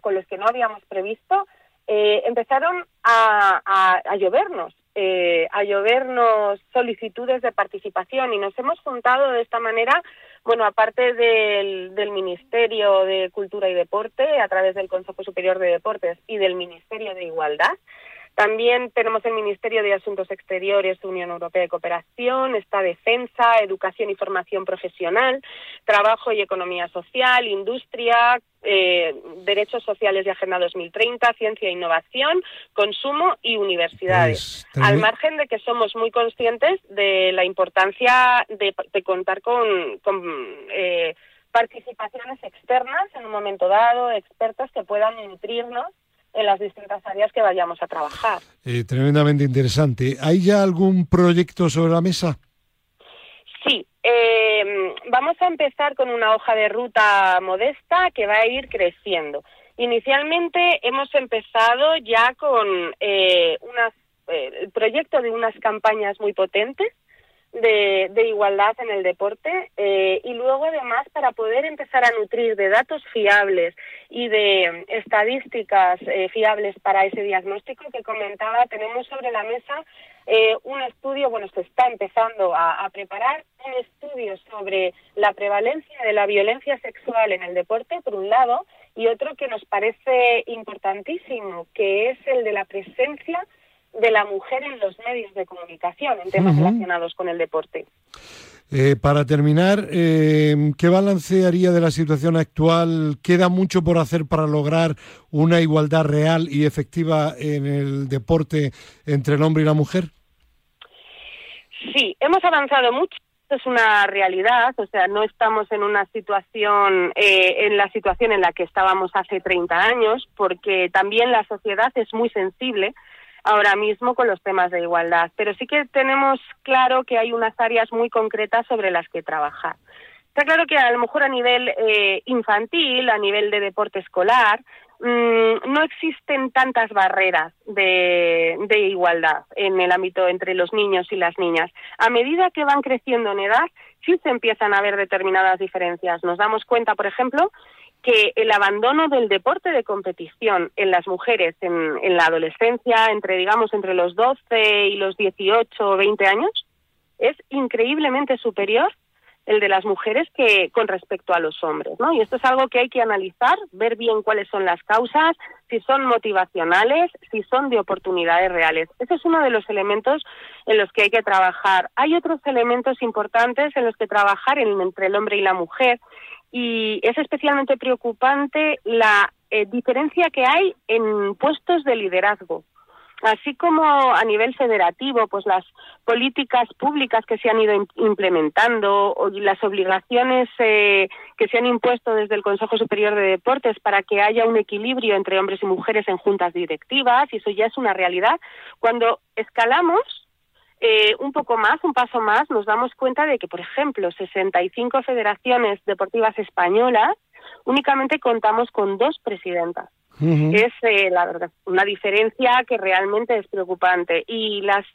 con los que no habíamos previsto, eh, empezaron a, a, llovernos, eh, a llovernos solicitudes de participación y nos hemos juntado de esta manera, bueno, aparte del, del Ministerio de Cultura y Deporte, a través del Consejo Superior de Deportes y del Ministerio de Igualdad, también tenemos el Ministerio de Asuntos Exteriores, Unión Europea de Cooperación, está Defensa, Educación y Formación Profesional, Trabajo y Economía Social, Industria, eh, Derechos Sociales y Agenda 2030, Ciencia e Innovación, Consumo y Universidades. Pues, Al margen de que somos muy conscientes de la importancia de, contar con, eh, participaciones externas en un momento dado, expertos que puedan nutrirnos en las distintas áreas que vayamos a trabajar. Eh, tremendamente interesante. ¿Hay ya algún proyecto sobre la mesa? Sí, eh, vamos a empezar con una hoja de ruta modesta que va a ir creciendo. Inicialmente hemos empezado ya con eh, el proyecto de unas campañas muy potentes de, igualdad en el deporte eh, y luego además para poder empezar a nutrir de datos fiables y de estadísticas eh, fiables para ese diagnóstico que comentaba tenemos sobre la mesa eh, un estudio, bueno, se está empezando a, preparar un estudio sobre la prevalencia de la violencia sexual en el deporte, por un lado, y otro que nos parece importantísimo, que es el de la presencia de la mujer en los medios de comunicación en temas relacionados con el deporte. Eh, para terminar, eh, ¿qué balance haría de la situación actual? ¿Queda mucho por hacer para lograr una igualdad real y efectiva en el deporte entre el hombre y la mujer? Sí, hemos avanzado mucho. Es una realidad, o sea, no estamos en una situación, eh, en la situación en la que estábamos hace 30 años, porque también la sociedad es muy sensible ahora mismo con los temas de igualdad, pero sí que tenemos claro que hay unas áreas muy concretas sobre las que trabajar. Está claro que a lo mejor a nivel eh, infantil, a nivel de deporte escolar, mm, no existen tantas barreras de, de, igualdad en el ámbito entre los niños y las niñas. A medida que van creciendo en edad, sí se empiezan a ver determinadas diferencias. Nos damos cuenta, por ejemplo, que el abandono del deporte de competición en las mujeres en, en, la adolescencia, entre digamos entre los 12 y los 18 o 20 años, es increíblemente superior el de las mujeres que con respecto a los hombres, ¿no? Y esto es algo que hay que analizar, ver bien cuáles son las causas, si son motivacionales, si son de oportunidades reales. Ese es uno de los elementos en los que hay que trabajar. Hay otros elementos importantes en los que trabajar entre el hombre y la mujer y es especialmente preocupante la eh, diferencia que hay en puestos de liderazgo así como a nivel federativo, pues las políticas públicas que se han ido implementando y las obligaciones eh, que se han impuesto desde el Consejo Superior de Deportes para que haya un equilibrio entre hombres y mujeres en juntas directivas, y eso ya es una realidad. Cuando escalamos eh, un poco más, un paso más, nos damos cuenta de que, por ejemplo, 65 federaciones deportivas españolas únicamente contamos con dos presidentas. Es, eh, la verdad, una diferencia que realmente es preocupante. Y las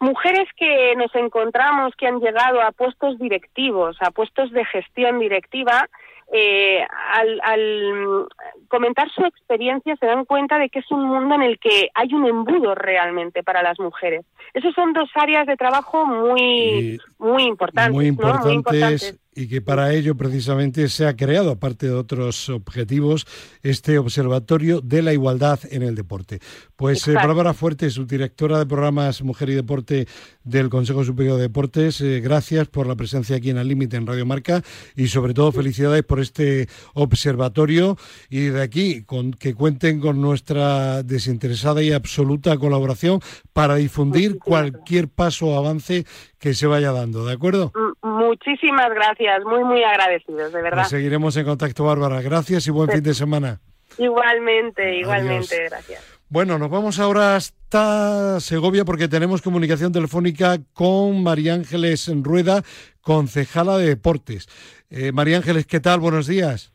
mujeres que nos encontramos que han llegado a puestos directivos, a puestos de gestión directiva, eh, al, al, comentar su experiencia se dan cuenta de que es un mundo en el que hay un embudo realmente para las mujeres. Esas son dos áreas de trabajo muy, muy importantes. Muy importantes y que para ello precisamente se ha creado, aparte de otros objetivos, este Observatorio de la Igualdad en el Deporte. Pues eh, Bárbara Fuerte, subdirectora de programas Mujer y Deporte del Consejo Superior de Deportes, eh, gracias por la presencia aquí en Al Límite en Radio Marca y sobre todo felicidades por este observatorio y de aquí con, que cuenten con nuestra desinteresada y absoluta colaboración para difundir cualquier paso o avance que se vaya dando, ¿de acuerdo? Muchísimas gracias, muy, muy agradecidos, de verdad. seguiremos en contacto, Bárbara. Gracias y buen fin de semana. Igualmente, igualmente, gracias. Bueno, nos vamos ahora hasta Segovia porque tenemos comunicación telefónica con María Ángeles Rueda, concejala de deportes. Eh, María Ángeles, ¿qué tal? Buenos días.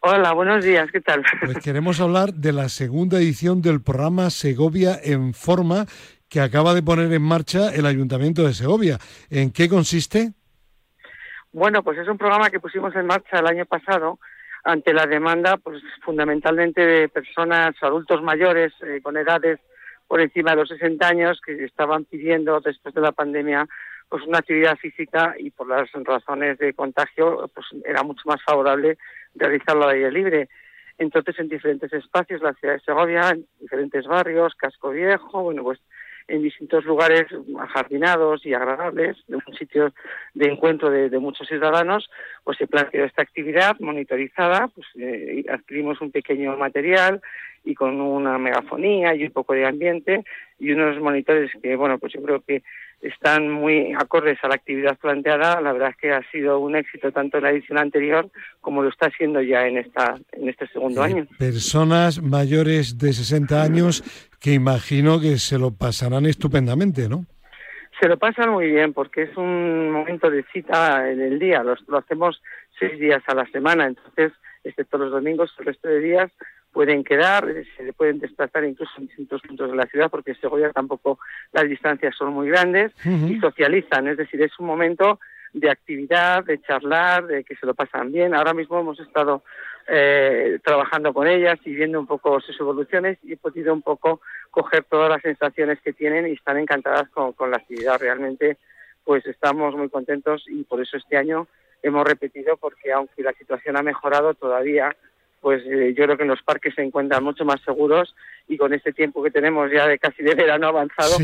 Hola, buenos días, ¿qué tal? Pues queremos hablar de la segunda edición del programa Segovia en Forma que acaba de poner en marcha el Ayuntamiento de Segovia. ¿En qué consiste? Bueno, pues es un programa que pusimos en marcha el año pasado ante la demanda, pues fundamentalmente de personas, adultos mayores eh, con edades por encima de los 60 años que estaban pidiendo después de la pandemia pues una actividad física y por las razones de contagio pues era mucho más favorable realizarlo al aire libre. Entonces en diferentes espacios, la ciudad de Segovia, en diferentes barrios, Casco Viejo, bueno pues en distintos lugares ajardinados y agradables, de un sitio de encuentro de, muchos ciudadanos, pues se planteó esta actividad monitorizada, pues eh, adquirimos un pequeño material y con una megafonía y un poco de ambiente y unos monitores que, bueno, pues yo creo que están muy acordes a la actividad planteada. La verdad es que ha sido un éxito tanto en la edición anterior como lo está siendo ya en esta en este segundo año. Personas mayores de 60 años que imagino que se lo pasarán estupendamente, ¿no? Se lo pasan muy bien porque es un momento de cita en el día. lo hacemos seis días a la semana, entonces, excepto los domingos, el resto de días pueden quedar, eh, se pueden desplazar incluso en distintos puntos de la ciudad porque en Segovia tampoco las distancias son muy grandes y socializan, es decir, es un momento de actividad, de charlar, de que se lo pasan bien. Ahora mismo hemos estado eh, trabajando con ellas y viendo un poco sus evoluciones y he podido un poco coger todas las sensaciones que tienen y están encantadas con, con la actividad. Realmente, pues estamos muy contentos y por eso este año hemos repetido porque aunque la situación ha mejorado todavía pues eh, yo creo que en los parques se encuentran mucho más seguros y con este tiempo que tenemos ya de casi de verano avanzado,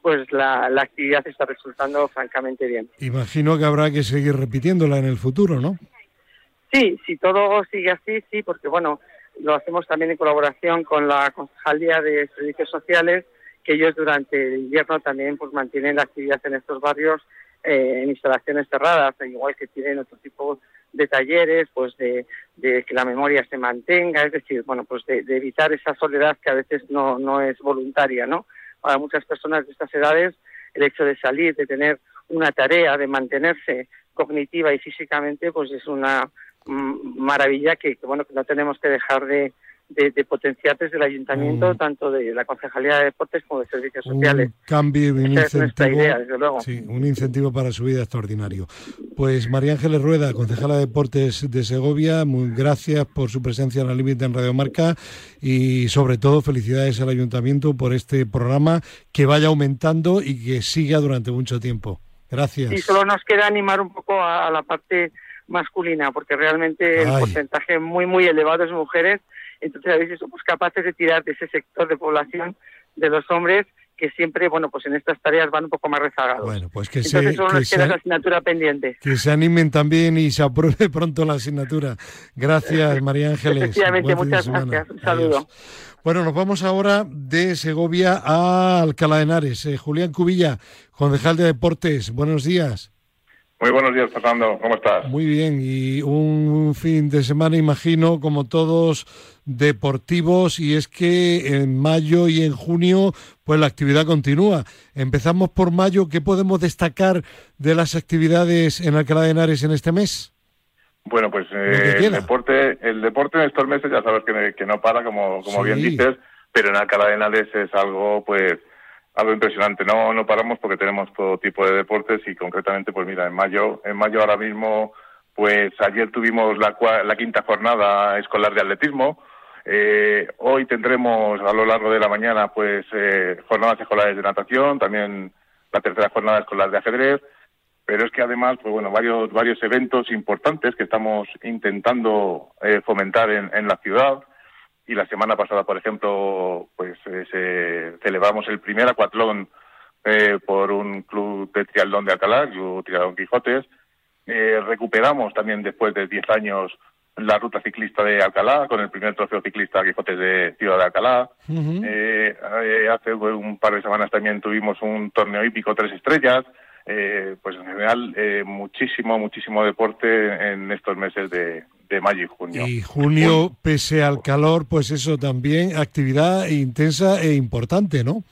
pues la, la actividad está resultando francamente bien. Imagino que habrá que seguir repitiéndola en el futuro, ¿no? Sí, si todo sigue así, sí, porque bueno, lo hacemos también en colaboración con la Concejalía de Servicios Sociales, que ellos durante el invierno también pues mantienen la actividad en estos barrios eh, en instalaciones cerradas, igual que tienen otro tipo de talleres, pues de, que la memoria se mantenga, es decir, bueno, pues de, evitar esa soledad que a veces no, no es voluntaria, ¿no? Para muchas personas de estas edades, el hecho de salir, de tener una tarea, de mantenerse cognitiva y físicamente, pues es una mm, maravilla que, que, bueno, que no tenemos que dejar de, de, potenciar desde el ayuntamiento, mm. tanto de la Concejalía de Deportes como de Servicios Sociales. Un cambio, un incentivo, Sí, un incentivo para su vida extraordinario. Pues María Ángeles Rueda, concejala de Deportes de Segovia, muy gracias por su presencia en la Límite en Radio Marca y sobre todo felicidades al ayuntamiento por este programa que vaya aumentando y que siga durante mucho tiempo. Gracias. Y solo nos queda animar un poco a, la parte masculina, porque realmente el porcentaje muy, muy elevado es mujeres entonces a veces somos capaces de tirar de ese sector de población de los hombres que siempre, bueno, pues en estas tareas van un poco más rezagados. Bueno, pues que Entonces se, solo nos queda la asignatura pendiente. Que se animen también y se apruebe pronto la asignatura. Gracias, María Ángeles. Efectivamente, muchas gracias. Un saludo. Bueno, nos vamos ahora de Segovia a Alcalá de Henares. Eh, Julián Cubilla, concejal de Deportes, buenos días. Muy buenos días, Fernando. ¿Cómo estás? Muy bien. Y un fin de semana, imagino, como todos, deportivos. Y es que en mayo y en junio, pues la actividad continúa. Empezamos por mayo. ¿Qué podemos destacar de las actividades en Alcalá de Henares en este mes? Bueno, pues eh, el deporte, el deporte en estos meses ya sabes que, no para, como, como bien dices, pero en Alcalá de Henares es algo, pues algo impresionante. No, no paramos porque tenemos todo tipo de deportes y concretamente, pues mira, en mayo, en mayo ahora mismo, pues ayer tuvimos la, la quinta jornada escolar de atletismo. Eh, hoy tendremos a lo largo de la mañana, pues eh, jornadas escolares de natación, también la tercera jornada escolar de ajedrez. Pero es que además, pues bueno, varios varios eventos importantes que estamos intentando eh, fomentar en, en la ciudad y la semana pasada, por ejemplo, pues eh, celebramos el primer acuatlón eh, por un club de triatlón de Alcalá, el Triatlón Quijotes. Eh, recuperamos también después de 10 años la ruta ciclista de Alcalá con el primer trofeo ciclista Quijotes de Ciudad de Alcalá. hace un par de semanas también tuvimos un torneo hípico tres estrellas. pues en general muchísimo, muchísimo deporte en estos meses de, de mayo y junio. Y junio, pese al calor, pues eso también, actividad intensa e importante, ¿no?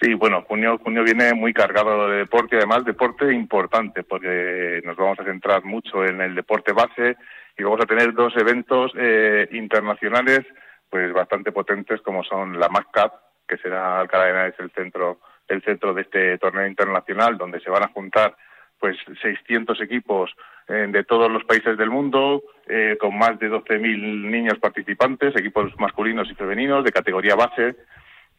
Sí, bueno, junio, junio viene muy cargado de deporte, además deporte importante, porque nos vamos a centrar mucho en el deporte base y vamos a tener dos eventos eh, internacionales pues bastante potentes como son la MACCAP, que será Alcalá de el centro, el centro de este torneo internacional, donde se van a juntar pues 600 equipos eh, de todos los países del mundo, eh, con más de 12.000 niños participantes, equipos masculinos y femeninos de categoría base,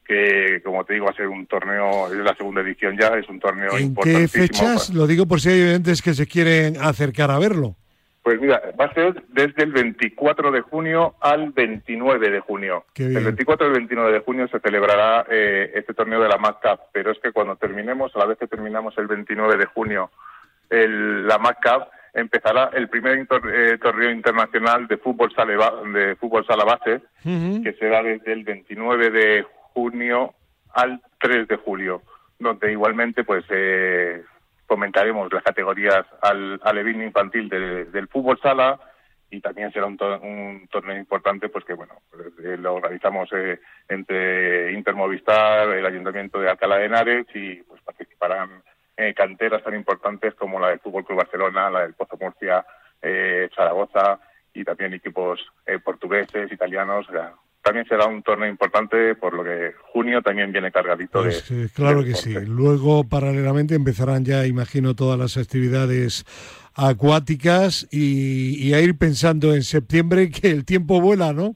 que como te digo va a ser un torneo, es la segunda edición ya, es un torneo ¿En qué fechas? Lo digo por si hay oyentes que se quieren acercar a verlo. Pues mira, va a ser desde el 24 de junio al 29 de junio. El 24 y el 29 de junio se celebrará eh, este torneo de la Mad Cup, pero es que cuando terminemos, a la vez que terminamos el 29 de junio el, la Mad Cup, empezará el primer eh, torneo internacional de fútbol sala, de fútbol sala base, que será desde el 29 de junio al 3 de julio, donde igualmente pues eh, fomentaremos las categorías al alevín infantil del fútbol sala y también será un, torneo importante pues que bueno pues, eh, lo organizamos eh, entre Intermovistar, el Ayuntamiento de Alcalá de Henares y pues participarán eh, canteras tan importantes como la del Fútbol Club Barcelona, la del Pozo Murcia, Zaragoza y también equipos portugueses, italianos, también será un torneo importante, por lo que junio también viene cargadito de. Pues, claro que sí. Luego, paralelamente, empezarán ya, imagino, todas las actividades acuáticas y, a ir pensando en septiembre que el tiempo vuela, ¿no?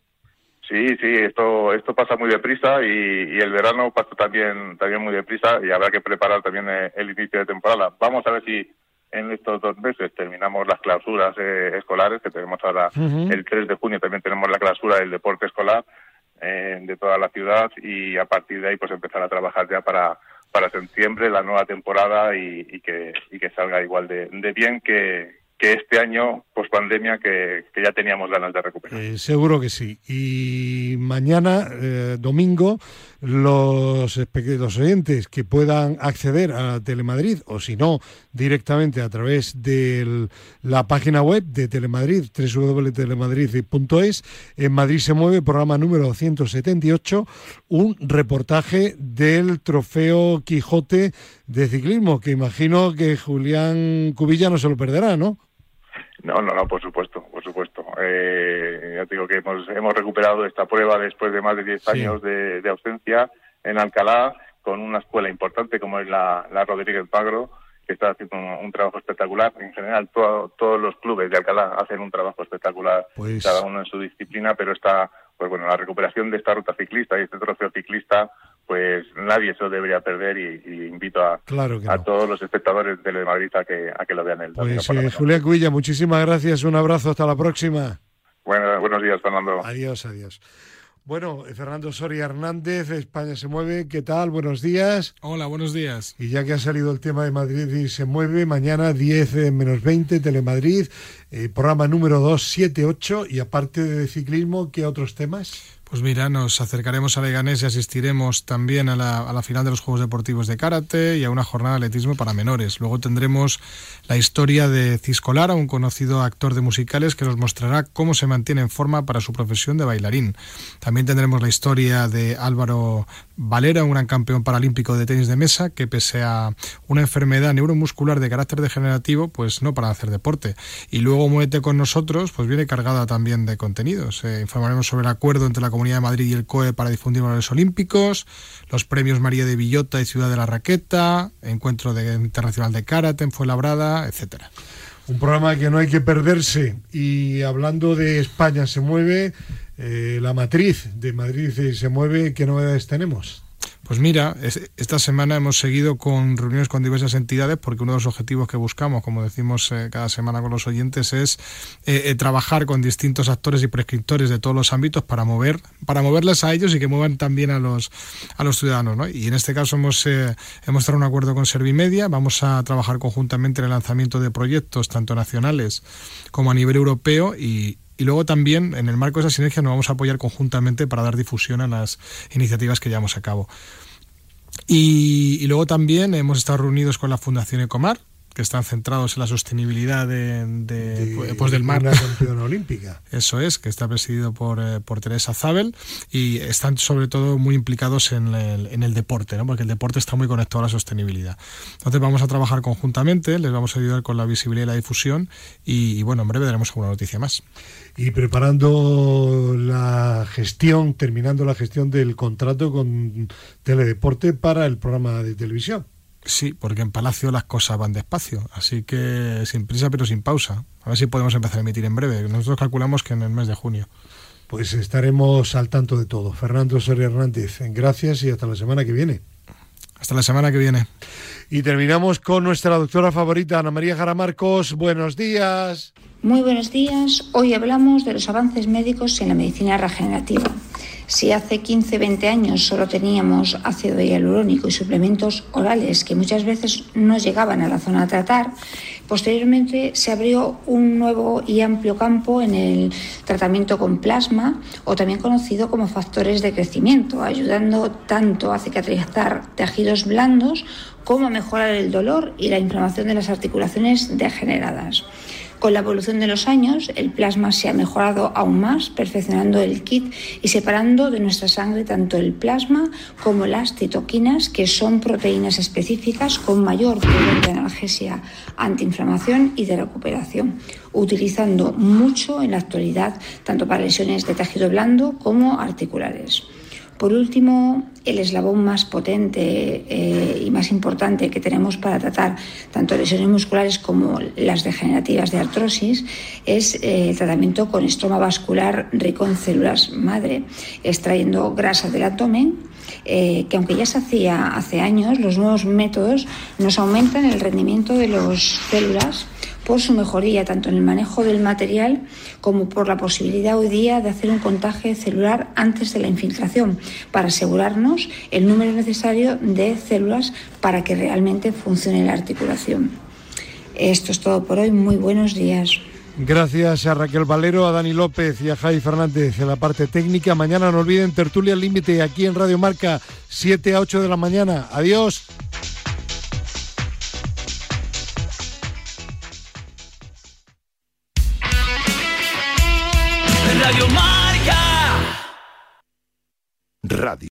Sí, sí, esto esto pasa muy deprisa y, el verano pasa también también muy deprisa y habrá que preparar también eh, el, inicio de temporada. Vamos a ver si en estos dos meses terminamos las clausuras eh, escolares, que tenemos ahora el 3 de junio también tenemos la clausura del deporte escolar eh, de toda la ciudad y a partir de ahí pues empezar a trabajar ya para para septiembre la nueva temporada y, que, y que salga igual de, de bien que, que este año, post pandemia, que, ya teníamos ganas de recuperar. Eh, seguro que sí. Y mañana, eh, domingo, los, los oyentes que puedan acceder a Telemadrid, o si no, directamente a través de la página web de Telemadrid, www.telemadrid.es, en Madrid se mueve, programa número 178, un reportaje del trofeo Quijote de ciclismo, que imagino que Julián Cubilla no se lo perderá, ¿no? No, no, no, por supuesto, por supuesto. Eh, ya te digo que hemos, hemos recuperado esta prueba después de más de 10 años de, ausencia en Alcalá, con una escuela importante como es la, la Rodríguez Pagro, que está haciendo un, trabajo espectacular. En general, todos los clubes de Alcalá hacen un trabajo espectacular, pues cada uno en su disciplina, pero está, pues bueno, la recuperación de esta ruta ciclista y este trofeo ciclista pues nadie se lo debería perder y, invito a, a todos los espectadores de Madrid a que, a que lo vean el Pues eh, Julián Cuilla, muchísimas gracias, un abrazo, hasta la próxima. Bueno, buenos días, Fernando. Adiós, adiós. Bueno, eh, Fernando Soria Hernández, España se mueve, ¿qué tal? Buenos días. Hola, buenos días. Y ya que ha salido el tema de Madrid y se mueve, mañana 10 menos 20, Telemadrid, eh, programa número 278 y aparte de ciclismo, ¿qué otros temas? Pues mira, nos acercaremos a Leganés y asistiremos también a la, a la, final de los Juegos Deportivos de Karate y a una jornada de atletismo para menores. Luego tendremos la historia de Ciscolara, un conocido actor de musicales que nos mostrará cómo se mantiene en forma para su profesión de bailarín. También tendremos la historia de Álvaro Valera, un gran campeón paralímpico de tenis de mesa, que pese a una enfermedad neuromuscular de carácter degenerativo, pues no para hacer deporte. Y luego Muete con nosotros, pues viene cargada también de contenidos. Eh, informaremos sobre el acuerdo entre la Comunidad Comunidad de Madrid y el COE para difundir valores olímpicos, los premios María de Villota y Ciudad de la Raqueta, Encuentro de, Internacional de Karate en Fuenlabrada, etcétera. Un programa que no hay que perderse. Y hablando de España se mueve, eh, la matriz de Madrid se mueve, ¿qué novedades tenemos? Pues mira, esta semana hemos seguido con reuniones con diversas entidades porque uno de los objetivos que buscamos, como decimos eh, cada semana con los oyentes, es eh, eh, trabajar con distintos actores y prescriptores de todos los ámbitos para mover, para moverles a ellos y que muevan también a los a los ciudadanos. ¿no? Y en este caso hemos hemos un acuerdo con Servimedia, vamos a trabajar conjuntamente en el lanzamiento de proyectos tanto nacionales como a nivel europeo y, y luego también, en el marco de esa sinergia, nos vamos a apoyar conjuntamente para dar difusión a las iniciativas que llevamos a cabo. Y, luego también hemos estado reunidos con la Fundación Ecomar, que están centrados en la sostenibilidad de, pues del mar. Una campeona olímpica. Eso es, que está presidido por, eh, por Teresa Zabel y están sobre todo muy implicados en el, en el deporte, ¿no? porque el deporte está muy conectado a la sostenibilidad. Entonces vamos a trabajar conjuntamente, les vamos a ayudar con la visibilidad y la difusión y, y bueno, en breve daremos alguna noticia más. Y preparando la gestión, terminando la gestión del contrato con Teledeporte para el programa de televisión. Sí, porque en Palacio las cosas van despacio, así que sin prisa pero sin pausa. A ver si podemos empezar a emitir en breve. Nosotros calculamos que en el mes de junio. Pues estaremos al tanto de todo. Fernando Soria Hernández, gracias y hasta la semana que viene. Hasta la semana que viene. Y terminamos con nuestra doctora favorita, Ana María Jara Marcos. Buenos días. Muy buenos días. Hoy hablamos de los avances médicos en la medicina regenerativa. Si hace 15, 20 años solo teníamos ácido hialurónico y suplementos orales que muchas veces no llegaban a la zona a tratar, posteriormente se abrió un nuevo y amplio campo en el tratamiento con plasma o también conocido como factores de crecimiento, ayudando tanto a cicatrizar tejidos blandos como a mejorar el dolor y la inflamación de las articulaciones degeneradas. Con la evolución de los años, el plasma se ha mejorado aún más, perfeccionando el kit y separando de nuestra sangre tanto el plasma como las citoquinas, que son proteínas específicas con mayor poder de analgesia, antiinflamación y de recuperación, utilizando mucho en la actualidad tanto para lesiones de tejido blando como articulares. Por último, el eslabón más potente eh, y más importante que tenemos para tratar tanto lesiones musculares como las degenerativas de artrosis es eh, el tratamiento con estroma vascular rico en células madre, extrayendo grasa del abdomen eh, que aunque ya se hacía hace años, los nuevos métodos nos aumentan el rendimiento de las células por su mejoría tanto en el manejo del material como por la posibilidad hoy día de hacer un contagio celular antes de la infiltración para asegurarnos el número necesario de células para que realmente funcione la articulación. Esto es todo por hoy. Muy buenos días. Gracias a Raquel Valero, a Dani López y a Jai Fernández en la parte técnica. Mañana no olviden Tertulia Límite aquí en Radio Marca, 7 a 8 de la mañana. Adiós. Radio.